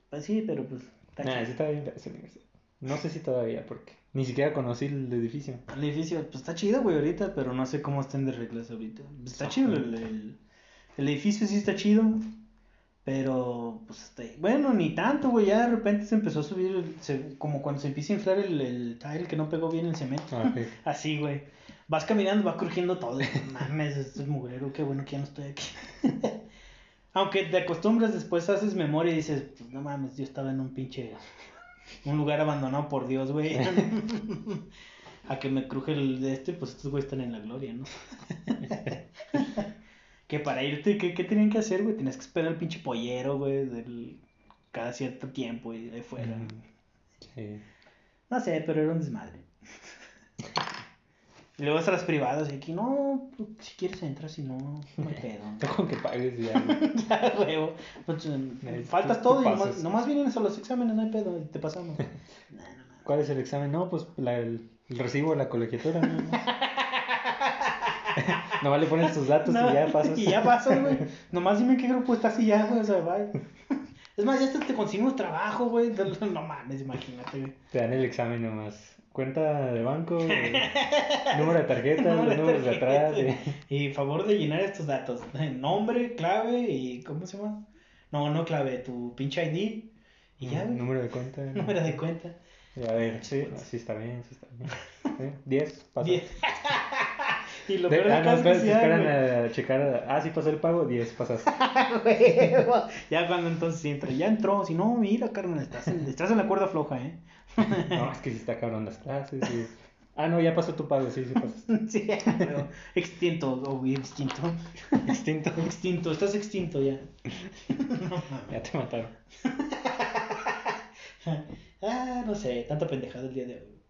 Pues sí, pero pues. está Nah, chido. sí estaba bien fea esa universidad. No sé si todavía, porque ni siquiera conocí el edificio. El edificio, pues está chido, güey, ahorita, pero no sé cómo estén de reglas ahorita. Está chido, el, el, el edificio sí está chido, pero pues está ahí. Bueno, ni tanto, güey, ya de repente se empezó a subir, el- se- como cuando se empieza a inflar el, el tile que no pegó bien el cemento. Ah. <laughs> Así, güey. Vas caminando, va crujiendo todo. Mames, esto es mugrero, qué bueno que ya no estoy aquí. <laughs> Aunque te acostumbras, después haces memoria y dices, pues no mames, yo estaba en un pinche. Un lugar abandonado por Dios, güey. <laughs> A que me cruje el de este, pues estos güeyes están en la gloria, ¿no? <laughs> que para irte, ¿qué, qué tenían que hacer, güey? Tenías que esperar al pinche pollero, güey, del... cada cierto tiempo y de fuera. Sí. No sé, pero era un desmadre. Y luego hasta las privadas, y aquí, no, si quieres entras, si no, no hay pedo. <laughs> Tú con que pagues y ya. <laughs> ya, huevo. Pues, eh, faltas tú- todo tú y nomás, nomás vienen a los exámenes, no hay pedo, y te pasamos. Nah, no, no. ¿Cuál es el examen? No, pues la- el, el recibo de la colegiatura. No, <laughs> Nomás le pones tus datos y ya pasas. Y ya pasas, güey. Nomás dime qué grupo estás y ya, güey, o sea, bye. Es más, ya hasta te conseguimos trabajo, güey. No mames, imagínate, güey. Te dan el examen nomás. Cuenta de banco, <laughs> número de tarjeta, Número números de atrás. tarjeta. eh. Y favor de llenar estos datos. <laughs> Nombre, clave y. ¿Cómo se llama? No, no clave, tu pinche ID. Y ya, güey. Número de cuenta. <laughs> Número de cuenta. Y a ver, sí, no, sí está bien, sí está bien. ¿Eh? 10, pasa. Diez. Y lo De- peor ah, no, es que esperan a checar. Ah, sí pasó el pago, 10, pasas. <laughs> Huevo. ya cuando entonces entra, ya entró. Si no, mira, carnal, estás en, estás en la cuerda floja, ¿eh? <laughs> No, es que sí está cabrón las clases. Ah, no, ya pasó tu pago, sí, sí pasó. <laughs> sí, pero extinto, o extinto. Extinto. Extinto, estás extinto ya. Ya te mataron. ah, no sé, tanta pendejada el día de hoy.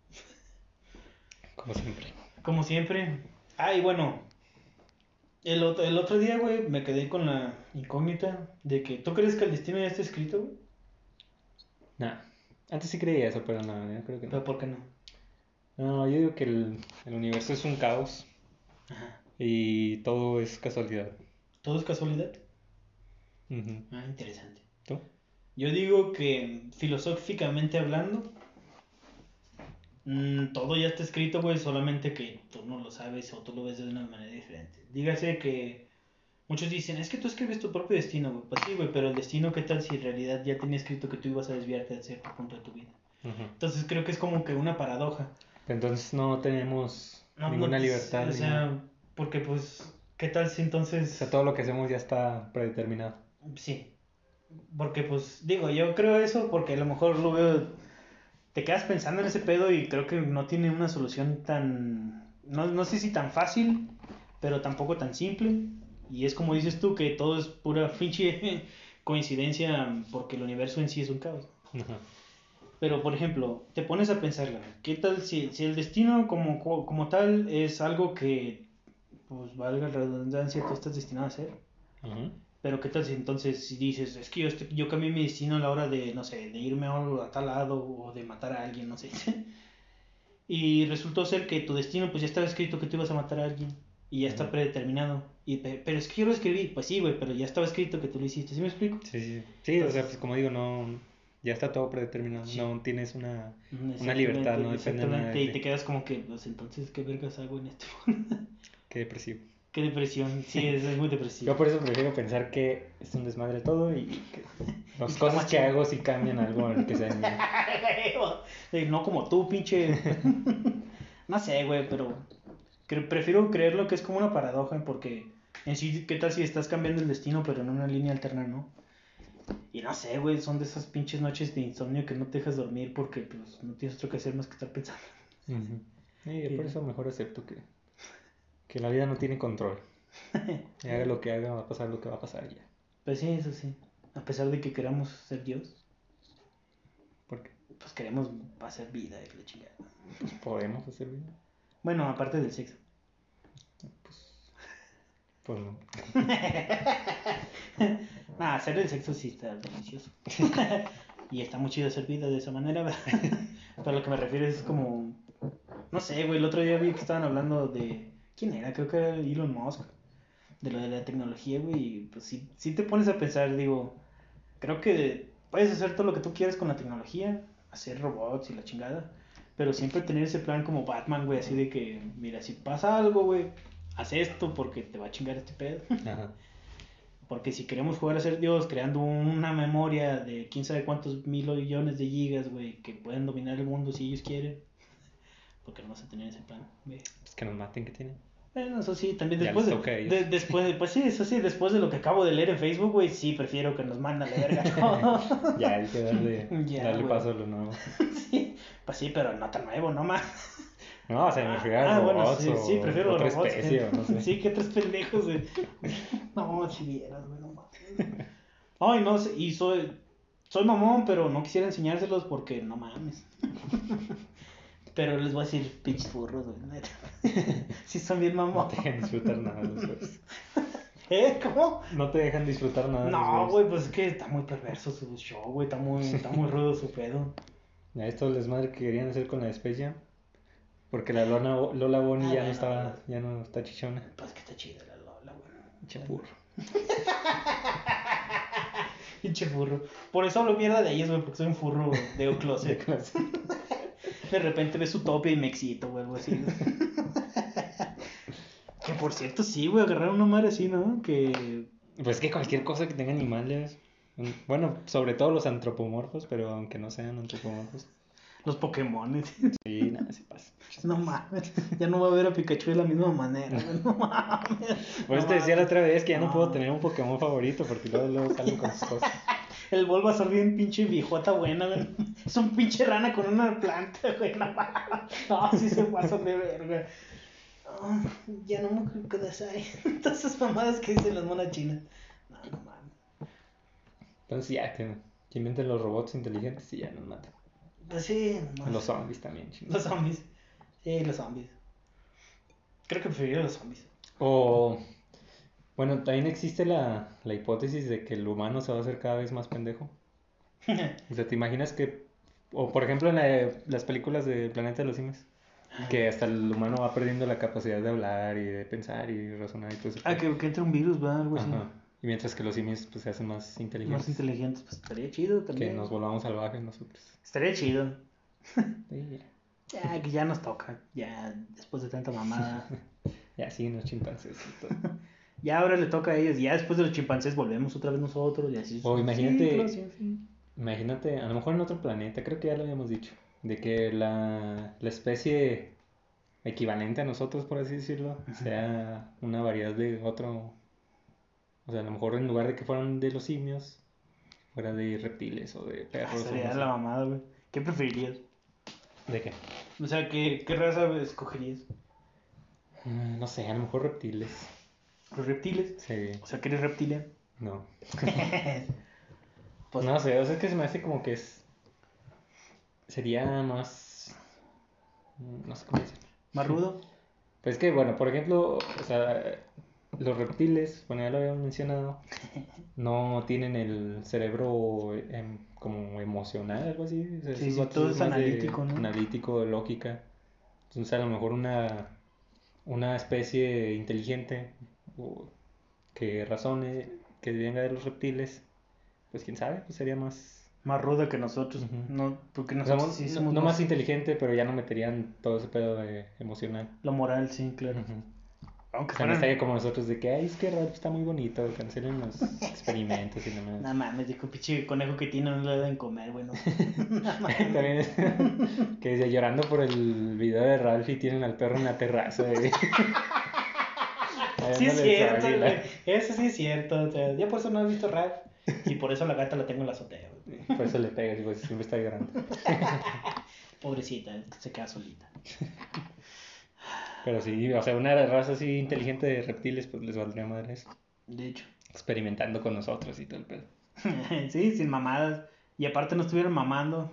Como siempre. Como siempre. Ah, y bueno. El otro, el otro día, güey, me quedé con la incógnita de que ¿tú crees que el destino ya está escrito, güey? Nah. Antes sí creía eso, pero no, yo creo que Pero no. ¿por qué no? No, yo digo que el, el universo es un caos Ajá. y todo es casualidad. ¿Todo es casualidad? Ujú. Ah, interesante. ¿Tú? Yo digo que filosóficamente hablando, mm, todo ya está escrito, güey, solamente que tú no lo sabes o tú lo ves de una manera diferente. Dígase que muchos dicen, es que tú escribes tu propio destino, güey. Pues sí, güey, pero el destino, ¿qué tal si en realidad ya tenía escrito que tú ibas a desviarte de cierto punto de tu vida? Entonces creo que es como que una paradoja. Entonces no tenemos No, ninguna no, libertad. O sea, porque pues, ¿qué tal si O entonces... sea, todo lo que hacemos ya está predeterminado. Sí. Porque, pues, digo, yo creo eso porque a lo mejor lo veo. Te quedas pensando en ese pedo y creo que no tiene una solución tan. No, no sé si tan fácil, pero tampoco tan simple. Y es como dices tú, que todo es pura pinche <laughs> coincidencia porque el universo en sí es un caos. Ajá. Pero, por ejemplo, te pones a pensarla. ¿Qué tal si, si el destino como, co- como tal es algo que, pues, valga la redundancia, tú estás destinado a hacer? Ujú. Pero qué tal si entonces si dices, es que yo, estoy- yo cambié mi destino a la hora de, no sé, de irme a, tal lado o de matar a alguien, no sé. <laughs> y resultó ser que tu destino pues ya estaba escrito que tú ibas a matar a alguien y ya está Ujú. predeterminado. Y, pe- pero es que yo lo escribí, pues sí, güey, pero ya estaba escrito que tú lo hiciste, ¿sí me explico? Sí, sí. Sí, o sea, pues como digo, no. Ya está todo predeterminado. Sí. No tienes una. Exactamente, libertad, no depende de nada y te quedas como que, pues entonces, ¿qué vergas hago en este mundo? <laughs> Qué depresivo. Qué depresión, sí, <laughs> es, es muy depresivo. Yo por eso prefiero pensar que es un desmadre todo y que las Y cosas que hago sí cambian algo en el que sea <laughs> en no como tú, pinche. <laughs> no sé, güey, pero prefiero creerlo que es como una paradoja porque en sí, ¿qué tal si estás cambiando el destino pero en una línea alterna, no? Y no sé, güey, son de esas pinches noches de insomnio que no te dejas dormir porque pues no tienes otro que hacer más que estar pensando. Ujú. Y por eso mejor acepto que, que la vida no tiene control. <laughs> Y haga lo que haga, va a pasar lo que va a pasar ya. Pues sí, eso sí. A pesar de que queramos ser Dios, Porque pues queremos hacer vida y la chingada. pues, podemos hacer bien. Bueno, aparte del sexo. Pues no. <laughs> Nah, hacer el sexo sí está delicioso. <laughs> y está muy chido hacer vida de esa manera, ¿verdad? Pero lo que me refiero es como. No sé, güey. El otro día vi que estaban hablando de. ¿Quién era? Creo que era Elon Musk. De lo de la tecnología, güey. Y pues sí, sí te pones a pensar, digo. Creo que puedes hacer todo lo que tú quieras con la tecnología. Hacer robots y la chingada. Pero siempre tener ese plan como Batman, güey. Así de que, mira, si pasa algo, güey. Haz esto porque te va a chingar este pedo. Ajá. <laughs> Porque si queremos jugar a ser Dios creando una memoria de quién sabe cuántos mil millones de gigas, güey, que pueden dominar el mundo si ellos quieren, <laughs> porque no vas a tener ese plan, güey. Pues que nos maten, ¿qué tiene? Bueno, eso sí, también después de, ellos. de- después, pues sí, eso sí, después de lo que acabo de leer en Facebook, güey, sí, prefiero que nos manden a la verga. todo. <laughs> Ya hay que darle, <laughs> Ya, darle güey. paso a lo nuevo. <laughs> sí, pues sí, pero no tan nuevo, no más. No, o sea, me refiero a Ah, bueno, sí, sí, prefiero otra los robots. especie o no sé. Sí, que tres pendejos, güey. No, si vieras, güey, no mames. Ay, no sé, y soy, soy mamón, pero no quisiera enseñárselos porque no mames. Pero les voy a decir pinches furros, güey, neta. <laughs> Sí son bien No mamón. te dejan disfrutar nada los güeyes. <laughs> ¿Eh? ¿Cómo? No te dejan disfrutar nada. No, los güey, pues es que está muy perverso su show, güey, está muy, está muy rudo su pedo. Ya esto les madre que querían hacer con la Jam. Porque la Lola, Lola Bonnie Ah, ya no bueno, estaba, ya no está chichona. Pues que está chida la Lola, güey. Chapurro. <laughs> Pinche furro. Por eso hablo mierda de ellos, güey, porque soy un furro de De closet. De repente ves su tope y me excito, güey, algo así. <laughs> que por cierto, sí, güey, agarrar una madre así, ¿no? Que. Pues es que cualquier cosa que tenga animales. mm, Bueno, sobre todo los antropomorfos, pero aunque no sean antropomorfos. Los Pokémon. Sí, nada, se pasa. No mames. Ya no va a ver a Pikachu de la misma manera. No mames. Por eso No te decía la otra vez que ya no No. puedo tener un Pokémon favorito porque luego, luego salen con sus cosas. El Bulbasaur bien pinche viejota buena, güey. Es un pinche rana con una planta, güey. No, no sí se pasa de verga. Ah, ya no me kudasai. <laughs> Todas esas mamadas que dicen las monas chinas. No, no mames. Entonces ya, que, que inventen los robots inteligentes y ya nos matan. Pues sí, nomás. Los zombies también, chingos. Los zombies. Sí, los zombies. Creo que preferiría los zombies. O, bueno, también existe la, la hipótesis de que el humano se va a hacer cada vez más pendejo. <laughs> O sea, ¿te imaginas que, o por ejemplo en la- las películas de Planeta de los Simios, que hasta el humano va perdiendo la capacidad de hablar y de pensar y razonar y todo eso? Ah, que, que entre un virus, ¿verdad? Algo así. Ajá. Y mientras que los simios pues se hacen más inteligentes. Más inteligentes, pues estaría chido que también. nos volvamos salvajes nosotros. Estaría chido. <laughs> Sí, ya. Ya, que ya nos toca. Ya, después de tanta mamada. <laughs> Ya siguen los chimpancés y todo. Ya ahora le toca a ellos. Ya después de los chimpancés volvemos otra vez nosotros. Y así. O imagínate- sí. Imagínate, a lo mejor en otro planeta, creo que ya lo habíamos dicho, de que la, la especie equivalente a nosotros, por así decirlo, sea una variedad de otro, o sea, a lo mejor en lugar de que fueran de los simios, fuera de reptiles o de Ah, perros. o no sé. la mamada, güey. ¿Qué preferirías? ¿De qué? O sea, ¿qué, qué raza escogerías? Mm, No sé, a lo mejor reptiles. ¿Los reptiles? Sí, O sea, que eres reptiliano. no. <laughs> Pues, No sé, o sea, es que se me hace como que es, sería más, no sé cómo decirlo. ¿Más rudo? Pues que, bueno, por ejemplo, o sea, los reptiles, bueno, ya lo habíamos mencionado, <laughs> no tienen el cerebro em, como emocional, algo así. o sea, Sí, sí, todo es más de analítico, ¿no? Analítico, lógica. Entonces, a lo mejor una, una especie inteligente o que razone, que venga de los reptiles, pues quién sabe, pues sería más... Más ruda que nosotros. Ujú. no, porque nosotros no- sí no, somos no más inteligente, pero ya no meterían todo ese pedo de emocional. Lo moral, sí, claro. Ujú. Aunque O sea, no fueran... estaría como nosotros de que, ay, es que Ralph está muy bonito, cancelen los experimentos y demás. No mames, dijo, pinche conejo que tiene no le deben comer. No, No mames. También es que dice, llorando por el video de Ralph y tienen al perro en la terraza. güey. <laughs> Sí es cierto, güey. Eso sí es cierto. O sea, ya por eso no he visto rap. Y por eso la gata la tengo en la azotea, güey. Por eso le pegas, pues siempre está llorando. <laughs> Pobrecita, se queda solita. Pero sí, o sea, una raza así inteligente de reptiles, pues les valdría madre eso. De hecho. Experimentando con nosotros y todo el pedo. <laughs> sí, sin mamadas. Y aparte no estuvieron mamando.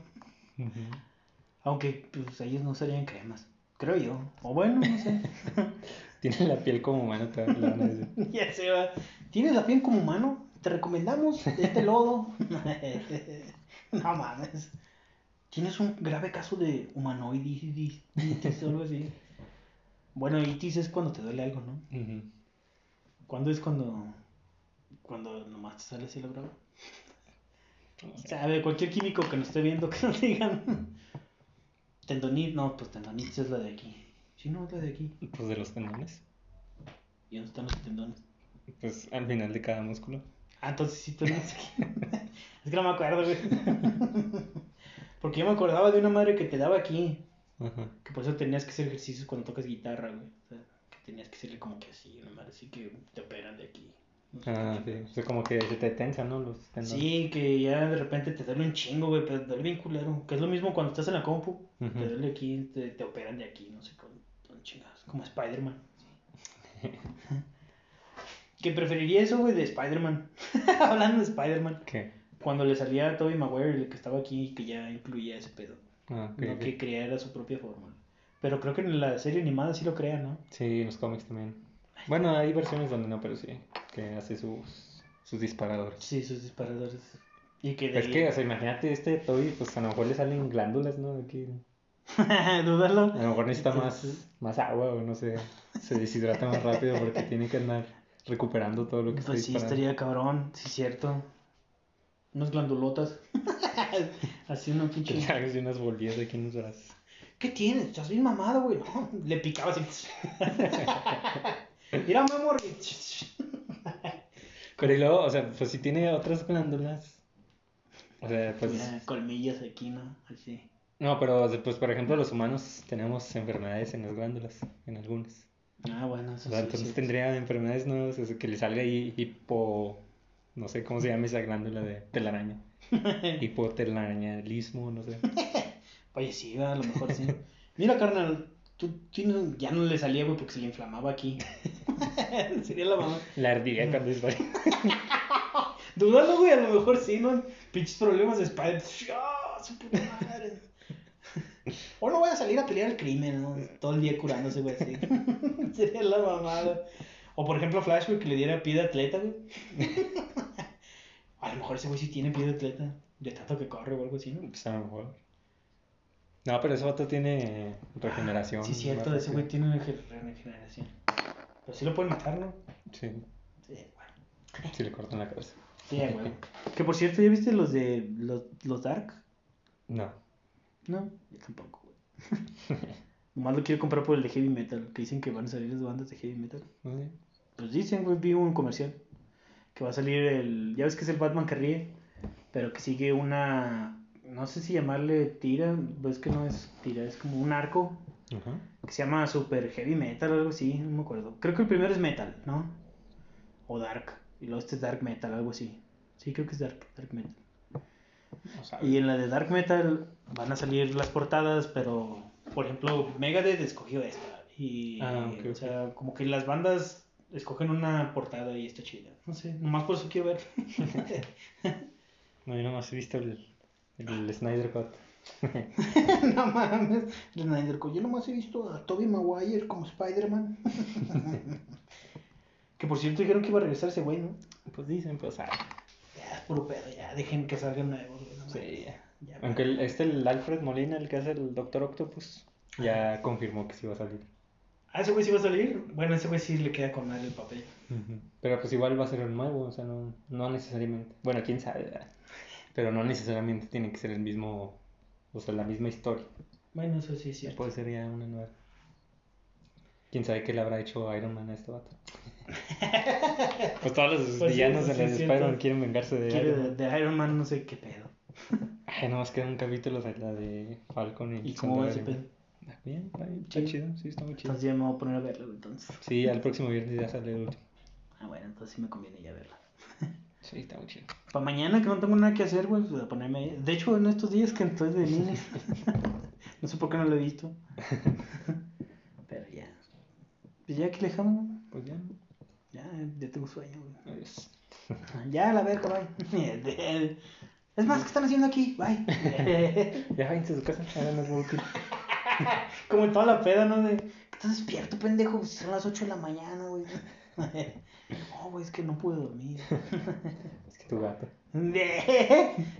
Aunque, pues, ellos no serían cremas. Creo yo. O bueno, no sé. <laughs> Tienen la piel como humano, te la van a decir. <laughs> ya se va. ¿Tienes la piel como humano? Te recomendamos este lodo. <laughs> no mames. Tienes un grave caso de humanoiditis o algo así. Bueno, itis es cuando te duele algo, ¿no? Ujú. ¿Cuándo es cuando cuando nomás te sale así la brava? No sé. Sabe, cualquier químico que nos esté viendo <laughs> que nos digan. Tendonitis, no, pues tendonitis es la de aquí. Sí, no, es la de aquí. Pues de los tendones. ¿Y dónde están los tendones? Pues al final de cada músculo. Ah, entonces sí tenés <laughs> aquí. es que no me acuerdo, güey. <laughs> Porque yo me acordaba de una madre que te daba aquí. Ajá. Que por eso tenías que hacer ejercicios cuando tocas guitarra, güey. O sea, que tenías que hacerle como que así, una madre así que te operan de aquí. No sé Ah, sí. O sea, como que se te tensan, ¿no? Los tendones. Sí, que ya de repente te duele un chingo, güey, pero te duele bien culero. Que es lo mismo cuando estás en la compu. Te duele aquí, te, te operan de aquí, no sé cómo, chingados. Como Spider-Man. sí. <laughs> que preferiría eso, güey, de Spider-Man. <laughs> Hablando de Spider-Man. ¿Qué? Cuando le salía a Tobey Maguire, el que estaba aquí, que ya incluía ese pedo. Ah, ok, no ok. que creara su propia fórmula. Pero creo que en la serie animada sí lo crean, ¿no? Sí, en los cómics también. Bueno, hay versiones donde no, pero sí. Que hace sus, sus disparadores. Sí, sus disparadores. Y que de Es que, o sea, imagínate este Toby, pues a lo mejor le salen glándulas, ¿no? Aquí. <laughs> Dúdalo. A lo mejor necesita más, más agua o no sé. Se deshidrata más rápido porque tiene que andar recuperando todo lo que Pues está sí, estaría cabrón, sí, cierto. Unas glandulotas. <laughs> Así una Que pinche. hagas unas bolillas aquí en los brazos. ¿Qué tienes? Estás bien mamado, güey. No, le picaba así. <laughs> Mira, mi amor. Luego, o sea, pues si tiene otras glándulas. O sea, pues. Mira, colmillas aquí, ¿no? Así. No, pero pues por ejemplo los humanos tenemos enfermedades en las glándulas, en algunas. Ah, bueno, eso O sea, sí, entonces sí. tendría enfermedades nuevas, sea, que le salga ahí hipo... no sé cómo se llama esa glándula de telaraña. <laughs> Hipotelarañalismo, no sé. Oye, <laughs> sí, a lo mejor sí. Mira, carnal, tú, tú ya no le salía, güey, porque se le inflamaba aquí. <laughs> Sería la mamá. La ardilla cuando es Dudando, güey, a lo mejor sí, ¿no? Pinches problemas de Spider. ¡Ah, su puta! O no voy a salir a pelear el crimen, ¿no? Todo el día curándose, güey, así. <laughs> Sería la mamada. O por ejemplo, Flash, güey, que le diera pie de atleta, güey. a lo mejor ese güey sí tiene pie de atleta. De tanto que corre o algo así, ¿no? Pues a lo mejor. No, pero ese vato tiene regeneración. Sí, cierto, ese güey tiene regeneración. Pero sí lo pueden matar, ¿no? Sí. Sí, bueno. Sí le cortan la cabeza. Sí, güey. Que por cierto, ¿ya viste los de los, los Dark? No. No, yo tampoco, güey. <laughs> Nomás lo quiero comprar por el de heavy metal, que dicen que van a salir las bandas de heavy metal. ¿Sí? Pues dicen, güey, vi un comercial. Que va a salir el. Ya ves que es el Batman que ríe, pero que sigue una. No sé si llamarle tira, ves que no es tira, es como un arco Ajá. que se llama Super Heavy Metal o algo así, no me acuerdo. Creo que el primero es Metal, ¿no? O Dark, y luego este es Dark Metal, algo así. Sí, creo que es Dark, dark Metal. No. Y en la de Dark Metal van a salir las portadas, pero por ejemplo, Megadeth escogió esta. Y, Ah, o sea, como que las bandas escogen una portada y está chida. No sé, nomás por eso quiero ver. <laughs> No, yo nomás he visto el, el Snyder Cut. <laughs> no mames. El Snyder Cut. Yo nomás he visto a Tobey Maguire como Spider-Man. <laughs> que por cierto dijeron que iba a regresar ese güey, ¿no? Pues dicen, pues, ah, es puro pedo, ya. Dejen que salgan nuevos, güey. no sí, ya. Ya, Aunque el, este, el Alfred Molina, el que hace el Doctor Octopus, ya confirmó que sí va a salir. Ah, ese güey sí va a salir. Bueno, ese güey sí le queda con mal el papel. Pero pues igual va a ser el nuevo, o sea, no, no necesariamente. Bueno, quién sabe, ¿verdad? Pero no necesariamente tiene que ser el mismo, o sea, la misma historia. Bueno, eso sí es cierto. Puede ser ya una nueva. Quién sabe qué le habrá hecho Iron Man a este vato. <laughs> pues todos los Pues sí, villanos de sí las es Spider-Man quieren vengarse de Iron Man. de Iron Man, no sé qué pedo. <laughs> Ay, nomás queda un capítulo de la de Falcon y, ¿Y cómo va ese pedo? Está bien, está bien, está Chido. chido, sí, está muy chido. Entonces ya me voy a poner a verlo, entonces. Sí, al próximo viernes ya sale el último. Ah, bueno, entonces sí me conviene ya verlo. <laughs> Sí, está muy chido. Para mañana que no tengo nada que hacer, güey, pues a ponerme. De hecho, en estos días que estoy de niño. no sé por qué no lo he visto. Ya. Pues ya que le dejamos. Pues ya, Ya, ya tengo sueño, güey. adiós. Ya, a la verga, bye. <laughs> Es más, ¿qué están haciendo aquí? Bye. <laughs> Ya váyanse a su casa, ahora no es muy útil. <laughs> Como en toda la peda, ¿no? De, estás despierto, pendejo. Son las 8 de la mañana, güey. No, güey, es que no pude dormir. Es que tu gato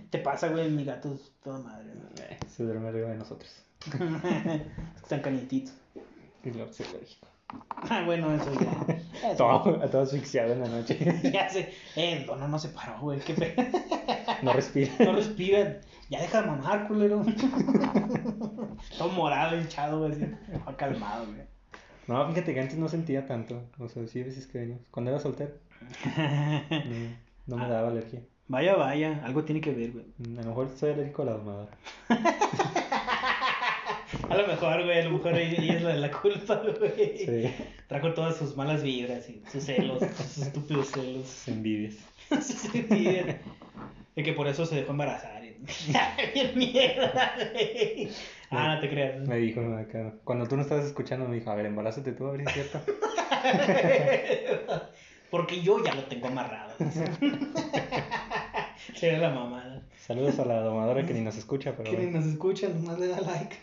Te pasa, güey, mi gato es toda madre. eh, se duerme arriba de nosotros. Están calientitos. Y lo se. Ah, bueno, eso ya. <laughs> Eso. Todo, todo asfixiado en la noche. <laughs> Ya sé. Eh, el dono no se paró, güey. Qué fe. <laughs> No respira. No respira. Ya deja de mamar, culero. Todo morado, hinchado, güey. Ah, calmado, güey. No, fíjate que antes no sentía tanto. O sea, sí, a veces que venía. Cuando era soltero, no, no me daba alergia. Vaya, vaya. Algo tiene que ver, güey. A lo mejor soy alérgico a la domadora. A lo mejor, güey. A lo mejor ella es la de la culpa, <laughs> güey. Sí, Trajo todas sus malas vibras y sus celos, sus <laughs> estúpidos celos. sus envidias. <laughs> sus envidias. Y que por eso se dejó embarazar. Bien mierda, güey. Ah, no te creas. Me dijo acá, cuando tú no estabas escuchando, me dijo, a ver, embarázate tú, a ver si es cierto. Porque yo ya lo tengo amarrado. Sería la mamada. Saludos a la domadora que ni nos escucha, pero Que ni nos escucha, nomás le da like.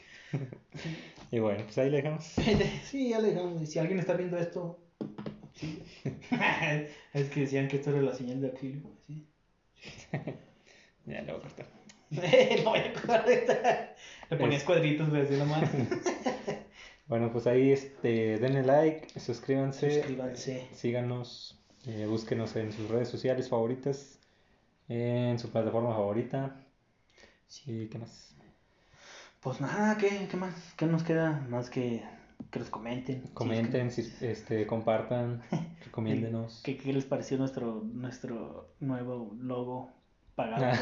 Y bueno, pues ahí le dejamos. <laughs> Sí, ya le dejamos. Y si alguien está viendo esto, sí. <laughs> es que decían que esto era la señal de auxilio. Sí. <laughs> Ya le voy a cortar. Lo voy a cortar. Le ponías cuadritos, güey, así nomás. Bueno, pues ahí este, denle like, suscríbanse, Suscríbanse. síganos, eh, búsquenos en sus redes sociales favoritas, en su plataforma favorita. Sí, ¿qué más? Pues nada, ¿qué, qué más? ¿Qué nos queda? Más que que los comenten. Comenten, si, este, compartan, <laughs> recomiéndenos. ¿Qué, qué les pareció nuestro, nuestro nuevo logo pagado Ah.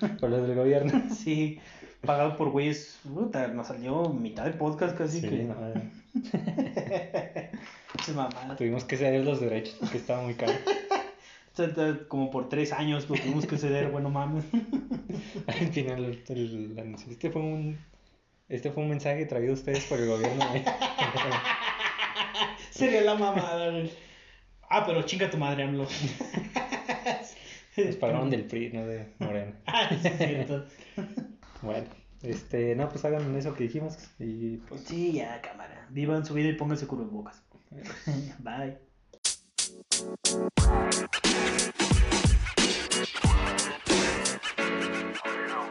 por... <laughs> Por los del gobierno. <laughs> Sí, pagado por güeyes. Nos salió mitad del podcast casi Sí, que... eh, tuvimos que ceder los derechos porque estaba muy caro. Como por tres años lo tuvimos que ceder, bueno mames. Al final, el, el. Este fue un. Este fue un mensaje traído a ustedes por el gobierno. ¿eh? <laughs> Sería la mamada. Ah, pero chinga tu madre, AMLO. Nos pagaron del <laughs> PRI, no de Morena. ah, sí, es cierto. Bueno, este, no, pues hagan eso que dijimos y pues Sí, ya, cámara. Vivan su vida y pónganse cubrebocas. <laughs> Bye. You know,